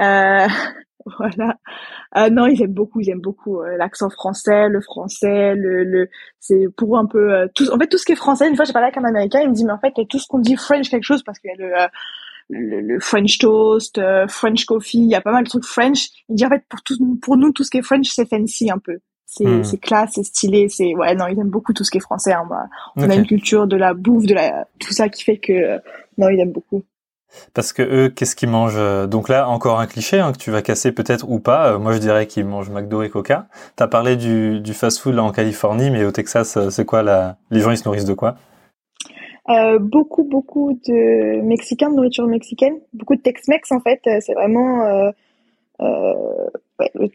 [SPEAKER 1] Euh, voilà. Euh, non, ils aiment beaucoup, ils aiment beaucoup euh, l'accent français, le français, le, le c'est pour un peu euh, tout. En fait, tout ce qui est français. Une fois, j'ai parlé avec un Américain, il me dit mais en fait tout ce qu'on dit French quelque chose parce qu'il y a le, le, le French toast, French coffee, il y a pas mal de trucs French. Il dit en fait pour tout, pour nous tout ce qui est French c'est fancy un peu. C'est hmm. c'est classe, c'est stylé, c'est ouais non ils aiment beaucoup tout ce qui est français. Hein, bah. On a une culture de la bouffe, de la tout ça qui fait que non ils aiment beaucoup.
[SPEAKER 2] Parce que eux, qu'est-ce qu'ils mangent euh, Donc là, encore un cliché hein, que tu vas casser peut-être ou pas. Euh, moi, je dirais qu'ils mangent McDo et Coca. T'as parlé du, fast-food en Californie, mais au Texas, euh, c'est quoi la... Les gens, ils se nourrissent de quoi?
[SPEAKER 1] Beaucoup, beaucoup de Mexicains, de nourriture mexicaine, beaucoup de Tex-Mex en fait. C'est vraiment euh,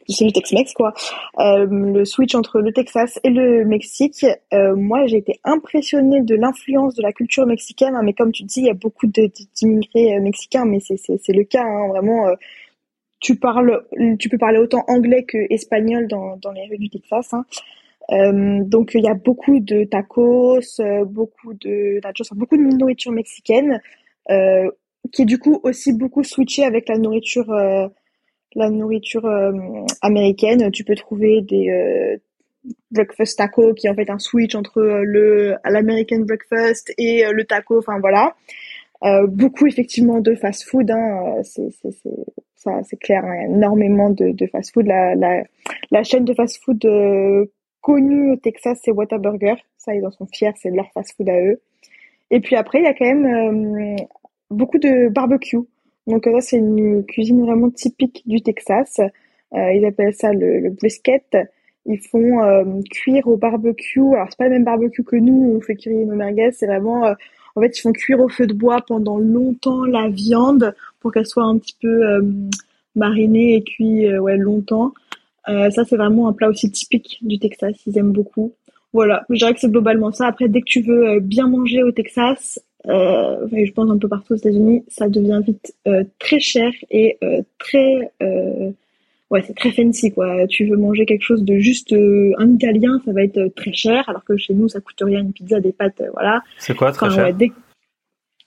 [SPEAKER 1] c'est le Tex-Mex quoi. Euh, le switch entre le Texas et le Mexique. Euh, moi, j'ai été impressionnée de l'influence de la culture mexicaine. Hein, mais comme tu dis, il y a beaucoup d'immigrés euh, mexicains, mais c'est le cas hein, vraiment. Euh, tu parles, tu peux parler autant anglais que espagnol dans, dans les rues du Texas. Hein. Euh, donc il y a beaucoup de tacos, beaucoup de beaucoup de nourriture mexicaine, qui est du coup aussi beaucoup switché avec la nourriture la nourriture euh, américaine, tu peux trouver des euh, breakfast taco qui est en fait un switch entre euh, le l'American breakfast et le taco. Enfin voilà. beaucoup effectivement de fast food, hein, c'est ça c'est clair, hein, énormément de, de fast food. La, la, la chaîne de fast food connue au Texas, c'est Whataburger. Ça, ils en sont fiers, c'est leur fast food à eux. Et puis après, il y a quand même beaucoup de barbecue. Donc là, c'est une cuisine vraiment typique du Texas. ils appellent ça le, le brisket. Ils font cuire au barbecue. Alors c'est pas le même barbecue que nous, on fait cuire nos merguez. C'est vraiment, en fait, ils font cuire au feu de bois pendant longtemps la viande pour qu'elle soit un petit peu marinée et cuite ouais longtemps. ça c'est vraiment un plat aussi typique du Texas. Ils aiment beaucoup. Voilà, je dirais que c'est globalement ça. Après, dès que tu veux euh, bien manger au Texas, euh, je pense un peu partout aux États-Unis, ça devient vite euh, très cher et euh, très, ouais, c'est très fancy quoi. Tu veux manger quelque chose de juste un italien, ça va être très cher, alors que chez nous, ça coûte rien une pizza, des pâtes, voilà.
[SPEAKER 2] C'est quoi très cher?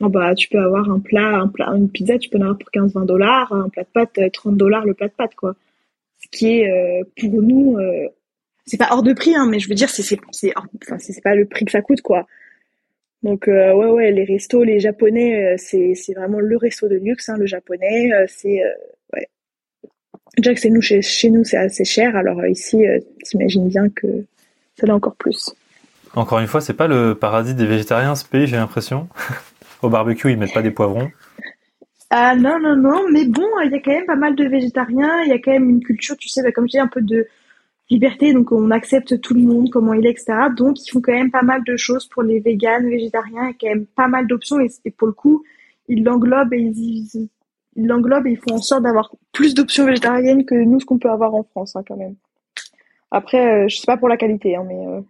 [SPEAKER 1] oh, bah, tu peux avoir un plat, un plat, une pizza, tu peux en avoir pour 15-20 dollars, un plat de pâtes, 30 dollars le plat de pâtes quoi. Ce qui est pour nous c'est pas hors de prix, hein, mais je veux dire, c'est, c'est, c'est, enfin, c'est pas le prix que ça coûte, quoi. Donc, euh, ouais, ouais, les restos, les japonais, euh, c'est, c'est vraiment le resto de luxe, hein, le japonais, euh, c'est, ouais. Déjà que c'est nous, chez, chez nous, c'est assez cher, alors ici, t'imagines bien que ça l'est encore plus.
[SPEAKER 2] Encore une fois, c'est pas le paradis des végétariens, ce pays, j'ai l'impression. Au barbecue, ils mettent pas des poivrons.
[SPEAKER 1] Ah non, non, non, mais bon, il y a quand même pas mal de végétariens, il y a quand même une culture, tu sais, bah, comme je dis, un peu de liberté, donc on accepte tout le monde, comment il est, etc. Donc ils font quand même pas mal de choses pour les véganes, végétariens, a quand même pas mal d'options et, pour le coup, ils l'englobent et ils, l'englobent et ils font en sorte d'avoir plus d'options végétariennes que nous, ce qu'on peut avoir en France, hein, quand même. Après, euh, je sais pas pour la qualité, hein, mais... Euh...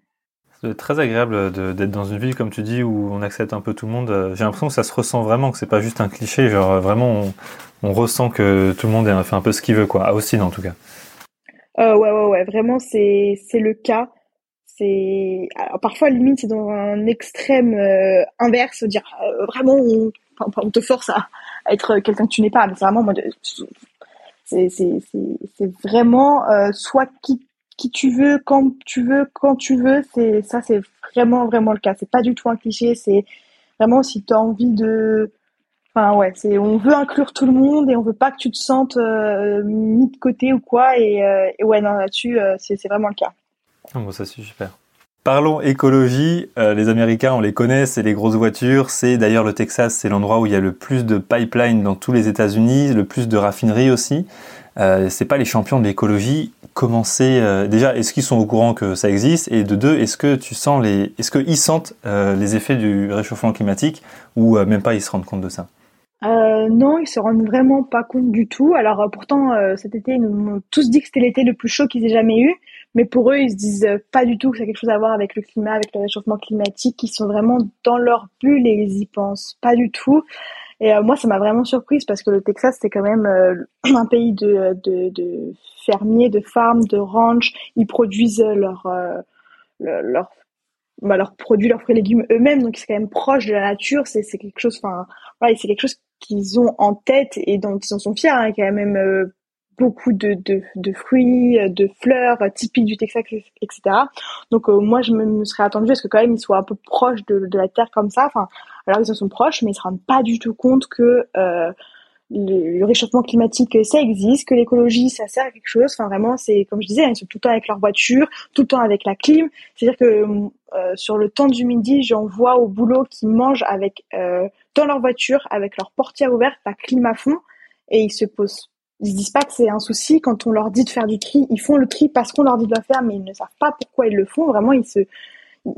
[SPEAKER 2] C'est très agréable d'être dans une ville, comme tu dis, où on accepte un peu tout le monde. J'ai l'impression que ça se ressent vraiment, que c'est pas juste un cliché, genre vraiment on, on ressent que tout le monde fait un peu ce qu'il veut, quoi. À Austin, en tout cas.
[SPEAKER 1] Euh, ouais, ouais, ouais, vraiment, c'est, le cas. C'est, parfois, limite, c'est dans un extrême euh, inverse, dire euh, vraiment, on, on, te force à, être quelqu'un que tu n'es pas. Mais c'est vraiment, c'est, vraiment soit qui, qui tu veux, quand tu veux, quand tu veux. Ça, c'est vraiment, vraiment le cas. C'est pas du tout un cliché. C'est vraiment si tu as envie de Enfin ouais, c'est on veut inclure tout le monde et on veut pas que tu te sentes euh, mis de côté ou quoi et, euh, ouais non là-dessus euh, c'est vraiment le cas.
[SPEAKER 2] Ah bon ça c'est super. Parlons écologie, les Américains on les connaît, c'est les grosses voitures, c'est d'ailleurs le Texas, c'est l'endroit où il y a le plus de pipelines dans tous les États-Unis, le plus de raffineries aussi. C'est pas les champions de l'écologie. Comment c'est déjà Est-ce qu'ils sont au courant que ça existe? Et de deux, est-ce que tu sens les, est-ce qu'ils sentent les effets du réchauffement climatique ou même pas ils se rendent compte de ça?
[SPEAKER 1] Euh, non, ils se rendent vraiment pas compte du tout. Alors euh, pourtant, euh, cet été, ils nous ont tous dit que c'était l'été le plus chaud qu'ils aient jamais eu. Mais pour eux, ils se disent euh, pas du tout que ça a quelque chose à voir avec le climat, avec le réchauffement climatique. Ils sont vraiment dans leur bulle et ils y pensent pas du tout. Et moi, ça m'a vraiment surprise parce que le Texas, c'est quand même un pays de, de, fermiers, de farms, de ranch. Ils produisent leurs leur, bah, leurs produits, leurs fruits et légumes eux-mêmes. Donc c'est quand même proche de la nature. C'est quelque chose, enfin, voilà, c'est quelque chose qu'ils ont en tête et dont ils en sont fiers. Hein, a même euh, beaucoup de, de, de, fruits, de fleurs euh, typiques du Texas, etc. Donc euh, moi, je me, serais attendue à ce que quand même ils soient un peu proches de, de la terre comme ça. Enfin, alors ils en sont proches, mais ils se rendent pas du tout compte que euh, le, réchauffement climatique, ça existe, que l'écologie, ça sert à quelque chose. Enfin, vraiment, c'est comme je disais, ils sont tout le temps avec leur voiture, tout le temps avec la clim. C'est-à-dire que euh, sur le temps du midi, j'en vois au boulot qui mangent avec euh, dans leur voiture, avec leur portière ouverte, la clim à fond, et ils se posent. Ils se disent pas que c'est un souci quand on leur dit de faire du tri. Ils font le tri parce qu'on leur dit de le faire, mais ils ne savent pas pourquoi ils le font. Vraiment, ils se,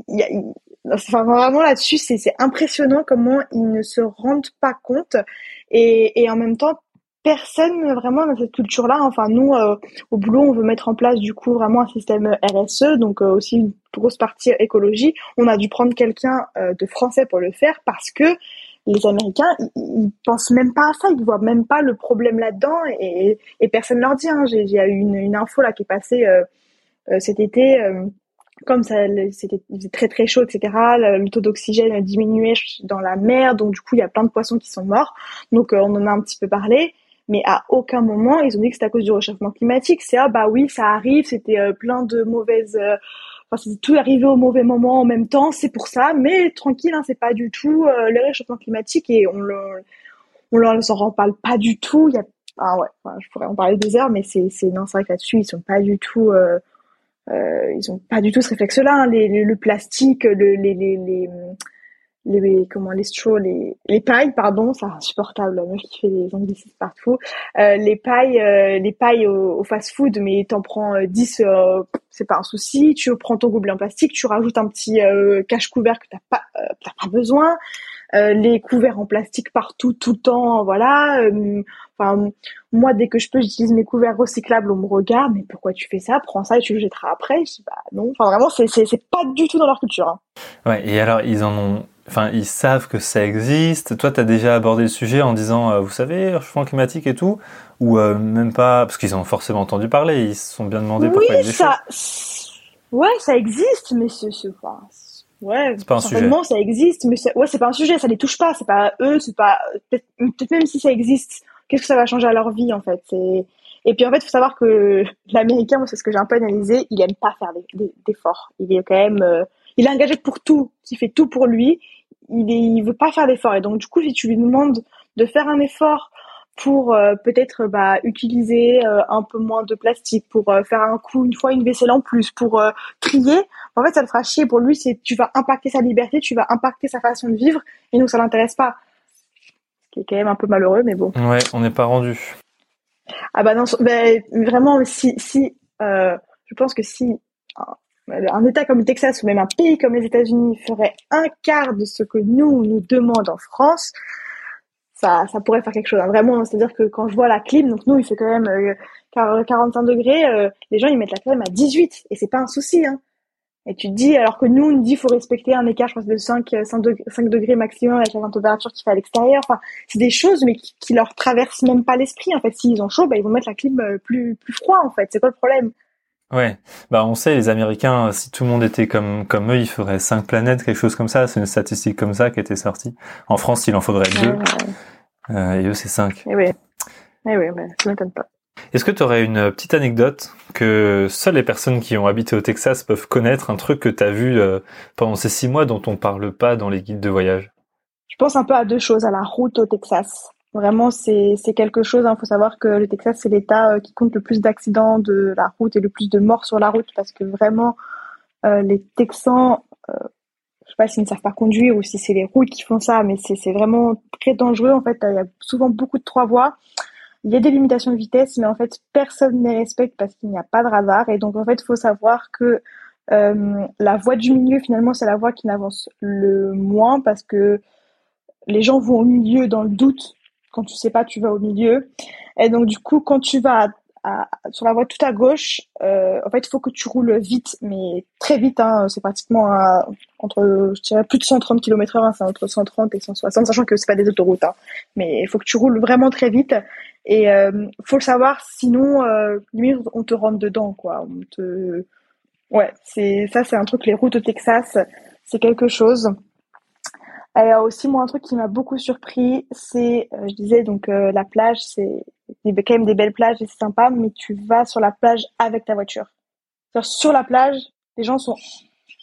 [SPEAKER 1] il enfin, vraiment là-dessus, c'est impressionnant comment ils ne se rendent pas compte et, et en même temps, personne vraiment dans cette culture-là. Enfin, nous, euh, au boulot, on veut mettre en place du coup vraiment un système RSE, donc euh, aussi une grosse partie écologie. On a dû prendre quelqu'un euh, de français pour le faire parce que les Américains, ils, pensent même pas à ça, ils voient même pas le problème là-dedans et, et personne leur dit. Hein. J'ai eu une, une info là qui est passée cet été comme ça c'était très très chaud etc le, taux d'oxygène a diminué dans la mer donc du coup il y a plein de poissons qui sont morts. Donc euh, on en a un petit peu parlé mais à aucun moment ils ont dit que c'était à cause du réchauffement climatique. C'est ah bah oui ça arrive c'était euh, plein de mauvaises euh, enfin c'était tout arrivé au mauvais moment en même temps c'est pour ça mais tranquille hein, c'est pas du tout le réchauffement climatique et on le on leur s'en parle pas du tout. Il y a ah ouais je pourrais en parler des heures mais c'est c'est non c'est vrai que là-dessus ils sont pas du tout euh, ils ont pas du tout ce réflexe-là. Hein. Les, le plastique, le, les, les, les, les comment les straws, les les pailles, pardon, c'est insupportable, la meuf qui fait des anglicismes partout. Euh, les pailles, euh, les pailles au, au fast-food, mais t'en prends 10, euh, c'est pas un souci. Tu prends ton gobelet en plastique, tu rajoutes un petit cache-couvert que t'as pas t'as pas besoin. les couverts en plastique partout, tout le temps, voilà. Enfin, moi, dès que je peux, j'utilise mes couverts recyclables. On me regarde, mais pourquoi tu fais ça? Prends ça et tu le jetteras après? Je dis, bah non. Enfin, vraiment, c'est pas du tout dans leur culture. Hein.
[SPEAKER 2] Ouais. Et alors, ils en ont enfin, ils savent que ça existe. Toi, tu as déjà abordé le sujet en disant, euh, vous savez, réchauffement climatique et tout, ou euh, même pas, parce qu'ils ont forcément entendu parler, ils se sont bien demandé pourquoi
[SPEAKER 1] ils ça... Ouais, ça existe, mais c'est pas. Ouais, c'est pas un sujet. ça existe, mais ouais, c'est pas un sujet, ça les touche pas, c'est pas eux, c'est pas peut-être même si ça existe, qu'est-ce que ça va changer à leur vie en fait. C'est et puis en fait, il faut savoir que l'américain, moi c'est ce que j'ai un peu analysé, il aime pas faire d'efforts. Il est quand même euh, il est engagé pour tout, il fait tout pour lui, il, est, il veut pas faire d'efforts. Et donc du coup, si tu lui demandes de faire un effort pour euh, peut-être bah, utiliser euh, un peu moins de plastique, pour euh, faire un coup une fois une vaisselle en plus, pour trier, en fait ça le fera chier pour lui. C'est tu vas impacter sa liberté, tu vas impacter sa façon de vivre, et nous ça l'intéresse pas. Qui est quand même un peu malheureux, mais bon.
[SPEAKER 2] Ouais, on n'est pas rendu.
[SPEAKER 1] Ah bah non, bah, vraiment si si je pense que si un État comme le Texas ou même un pays comme les États-Unis ferait un quart de ce que nous nous demande en France, ça, ça pourrait faire quelque chose. Hein. Vraiment, c'est-à-dire que quand je vois la clim, donc nous il fait quand même euh, 45 degrés, euh, les gens ils mettent la clim à 18 et c'est pas un souci. Hein. Et tu te dis, alors que nous on dit faut respecter un écart, je pense de 5, 5, degrés, 5 degrés maximum avec la température qu'il fait à l'extérieur. Enfin, c'est des choses mais qui, qui leur traversent même pas l'esprit. En fait, s'ils ont chaud, bah, ils vont mettre la clim euh, plus plus froid en fait. C'est quoi le problème?
[SPEAKER 2] Ouais, bah on sait les Américains, si tout le monde était comme comme eux, ils feraient cinq planètes, quelque chose comme ça. C'est une statistique comme ça qui était sortie. En France, il en faudrait deux, euh, et eux c'est cinq.
[SPEAKER 1] Et oui, et oui, mais ça m'étonne pas.
[SPEAKER 2] Est-ce que tu aurais une petite anecdote que seules les personnes qui ont habité au Texas peuvent connaître, un truc que tu as vu euh, pendant ces six mois dont on parle pas dans les guides de voyage?
[SPEAKER 1] Je pense un peu à deux choses, à la route au Texas. Vraiment, c'est quelque chose. Il hein. faut savoir que le Texas, c'est l'État euh, qui compte le plus d'accidents de la route et le plus de morts sur la route parce que vraiment, euh, les Texans, euh, je sais pas s'ils ne savent pas conduire ou si c'est les routes qui font ça, mais c'est vraiment très dangereux. En fait, il y a souvent beaucoup de trois voies. Il y a des limitations de vitesse, mais en fait, personne ne les respecte parce qu'il n'y a pas de radar. Et donc, en fait, il faut savoir que euh, la voie du milieu, finalement, c'est la voie qui n'avance le moins parce que les gens vont au milieu dans le doute quand tu sais pas, tu vas au milieu. Et donc, du coup, quand tu vas sur la voie tout à gauche, euh, en fait, il faut que tu roules vite, mais très vite. Hein, c'est pratiquement entre, je dirais, plus de 130 km h c'est entre 130 et 160, sachant que c'est pas des autoroutes. Hein. mais il faut que tu roules vraiment très vite. Et euh, faut le savoir, sinon, euh, on te rentre dedans, quoi. On te... Ouais, c'est ça, c'est un truc. Les routes au Texas, c'est quelque chose. Et aussi, moi, un truc qui m'a beaucoup surpris, c'est, euh, je disais, donc euh, la plage, c'est quand même des belles plages et c'est sympa, mais tu vas sur la plage avec ta voiture. Sur la plage, les gens sont,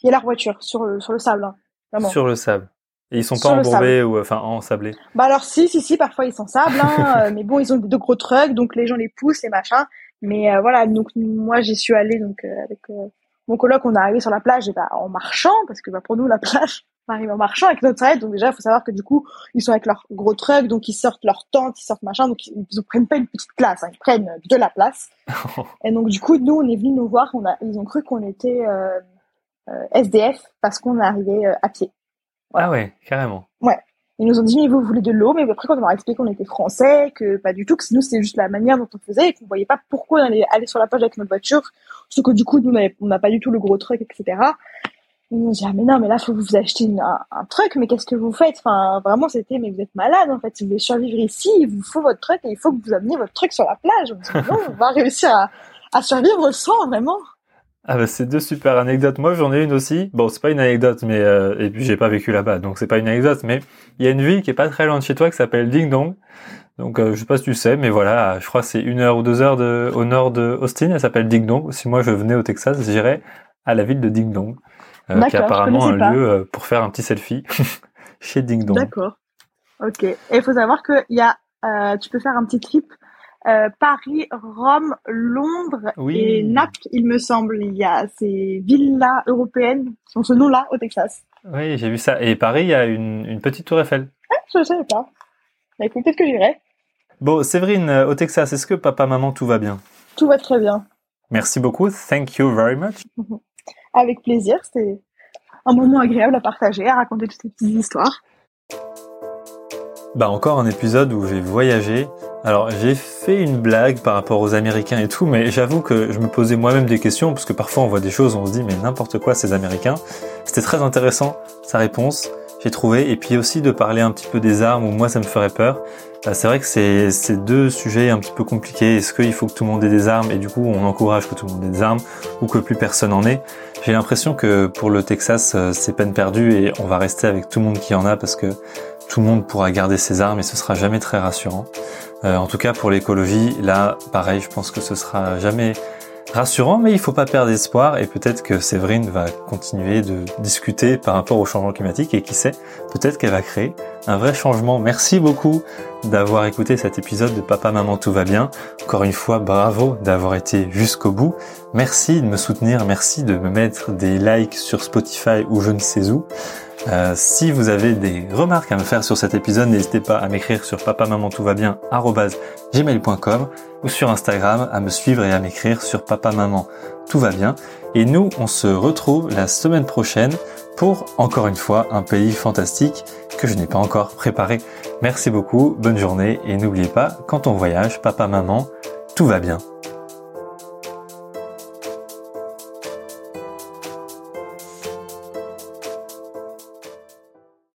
[SPEAKER 1] il y a leur voiture sur le, sur le sable, hein,
[SPEAKER 2] vraiment. Sur le sable. Et ils sont pas embourbés ou enfin ensablés.
[SPEAKER 1] Bah alors si si si parfois ils sont sable hein, euh, mais bon ils ont de gros trucks donc les gens les poussent et machin mais voilà donc moi j'y suis allée donc avec mon coloc on est arrivé sur la plage et bah en marchant parce que bah pour nous la plage arrive en marchant avec notre aide. Donc déjà, il faut savoir que du coup, ils sont avec leur gros truck, donc ils sortent leur tente, ils sortent machin, donc ils ne prennent pas une petite place, hein, ils prennent de la place. et donc du coup, nous, on est venus nous voir, on a, ils ont cru qu'on était euh, euh, SDF parce qu'on est arrivé euh, à pied.
[SPEAKER 2] Ah ouais, carrément.
[SPEAKER 1] Ouais. Ils nous ont dit, mais vous voulez de l'eau, mais après, quand on leur a expliqué qu'on était français, que pas du tout, que nous, c'était juste la manière dont on faisait et qu'on voyait pas pourquoi on allait aller sur la plage avec notre voiture, sauf que du coup, nous, on n'a pas du tout le gros truck, etc. Ils m'ont dit, ah, mais non, mais là, faut que vous achetiez un, truc, mais qu'est-ce que vous faites? Enfin, vraiment, c'était, mais vous êtes malade, en fait. Si vous voulez survivre ici, il vous faut votre truc et il faut que vous ameniez votre truc sur la plage. On dit, non, on va réussir à, à survivre sans, vraiment.
[SPEAKER 2] Ah bah c'est deux super anecdotes. Moi j'en ai une aussi. Bon c'est pas une anecdote mais euh, et puis j'ai pas vécu là-bas donc c'est pas une anecdote mais il y a une ville qui est pas très loin de chez toi qui s'appelle Ding Dong. Donc euh, je sais pas si tu sais mais voilà je crois que c'est une heure ou deux heures de, au nord de Austin. Elle s'appelle Ding Dong. Si moi je venais au Texas j'irais à la ville de Ding. Euh, qui est apparemment un lieu euh, pour faire un petit selfie chez Ding Dong.
[SPEAKER 1] D'accord. Ok. Et il faut savoir que y a, euh, tu peux faire un petit trip Paris, Rome, Londres et Naples, il me semble. Il y a ces villes-là européennes qui ont ce nom-là au Texas.
[SPEAKER 2] Oui, j'ai vu ça. Et Paris, il y a une, une petite tour Eiffel.
[SPEAKER 1] Ah, je ne savais pas. Bah, écoute, peut-être que j'irai.
[SPEAKER 2] Bon, Séverine, euh, au Texas, est-ce que papa, maman, tout va bien?
[SPEAKER 1] Tout va très bien.
[SPEAKER 2] Merci beaucoup. Thank you very much.
[SPEAKER 1] Avec plaisir. C'était un moment agréable à partager, à raconter toutes ces petites histoires.
[SPEAKER 2] Bah encore un épisode où j'ai voyagé. Alors j'ai fait une blague par rapport aux Américains et tout, mais j'avoue que je me posais moi-même des questions parce que parfois on voit des choses, on se dit mais n'importe quoi ces Américains. C'était très intéressant sa réponse, j'ai trouvé, et puis aussi de parler un petit peu des armes où moi ça me ferait peur. Bah, c'est vrai que c'est c'est deux sujets un petit peu compliqués. Est-ce qu'il faut que tout le monde ait des armes? Et du coup on encourage que tout le monde ait des armes ou que plus personne en ait J'ai l'impression que pour le Texas euh, c'est peine perdue et on va rester avec tout le monde qui en a parce que tout le monde pourra garder ses armes et ce sera jamais très rassurant. Euh, en tout cas pour l'écologie, là pareil, je pense que ce sera jamais rassurant, mais il faut pas perdre espoir et peut-être que Séverine va continuer de discuter par rapport au changement climatique et qui sait, peut-être qu'elle va créer un vrai changement. Merci beaucoup d'avoir écouté cet épisode de Papa Maman Tout va bien. Encore une fois, bravo d'avoir été jusqu'au bout. Merci de me soutenir, merci de me mettre des likes sur Spotify ou je ne sais où. Euh, si vous avez des remarques à me faire sur cet épisode, n'hésitez pas à m'écrire sur papamaman-tout-va-bien@gmail.com ou sur Instagram à me suivre et à m'écrire sur papamaman tout va bien. Et nous, on se retrouve la semaine prochaine pour encore une fois un pays fantastique que je n'ai pas encore préparé. Merci beaucoup, bonne journée et n'oubliez pas, quand on voyage, papa, maman, tout va bien.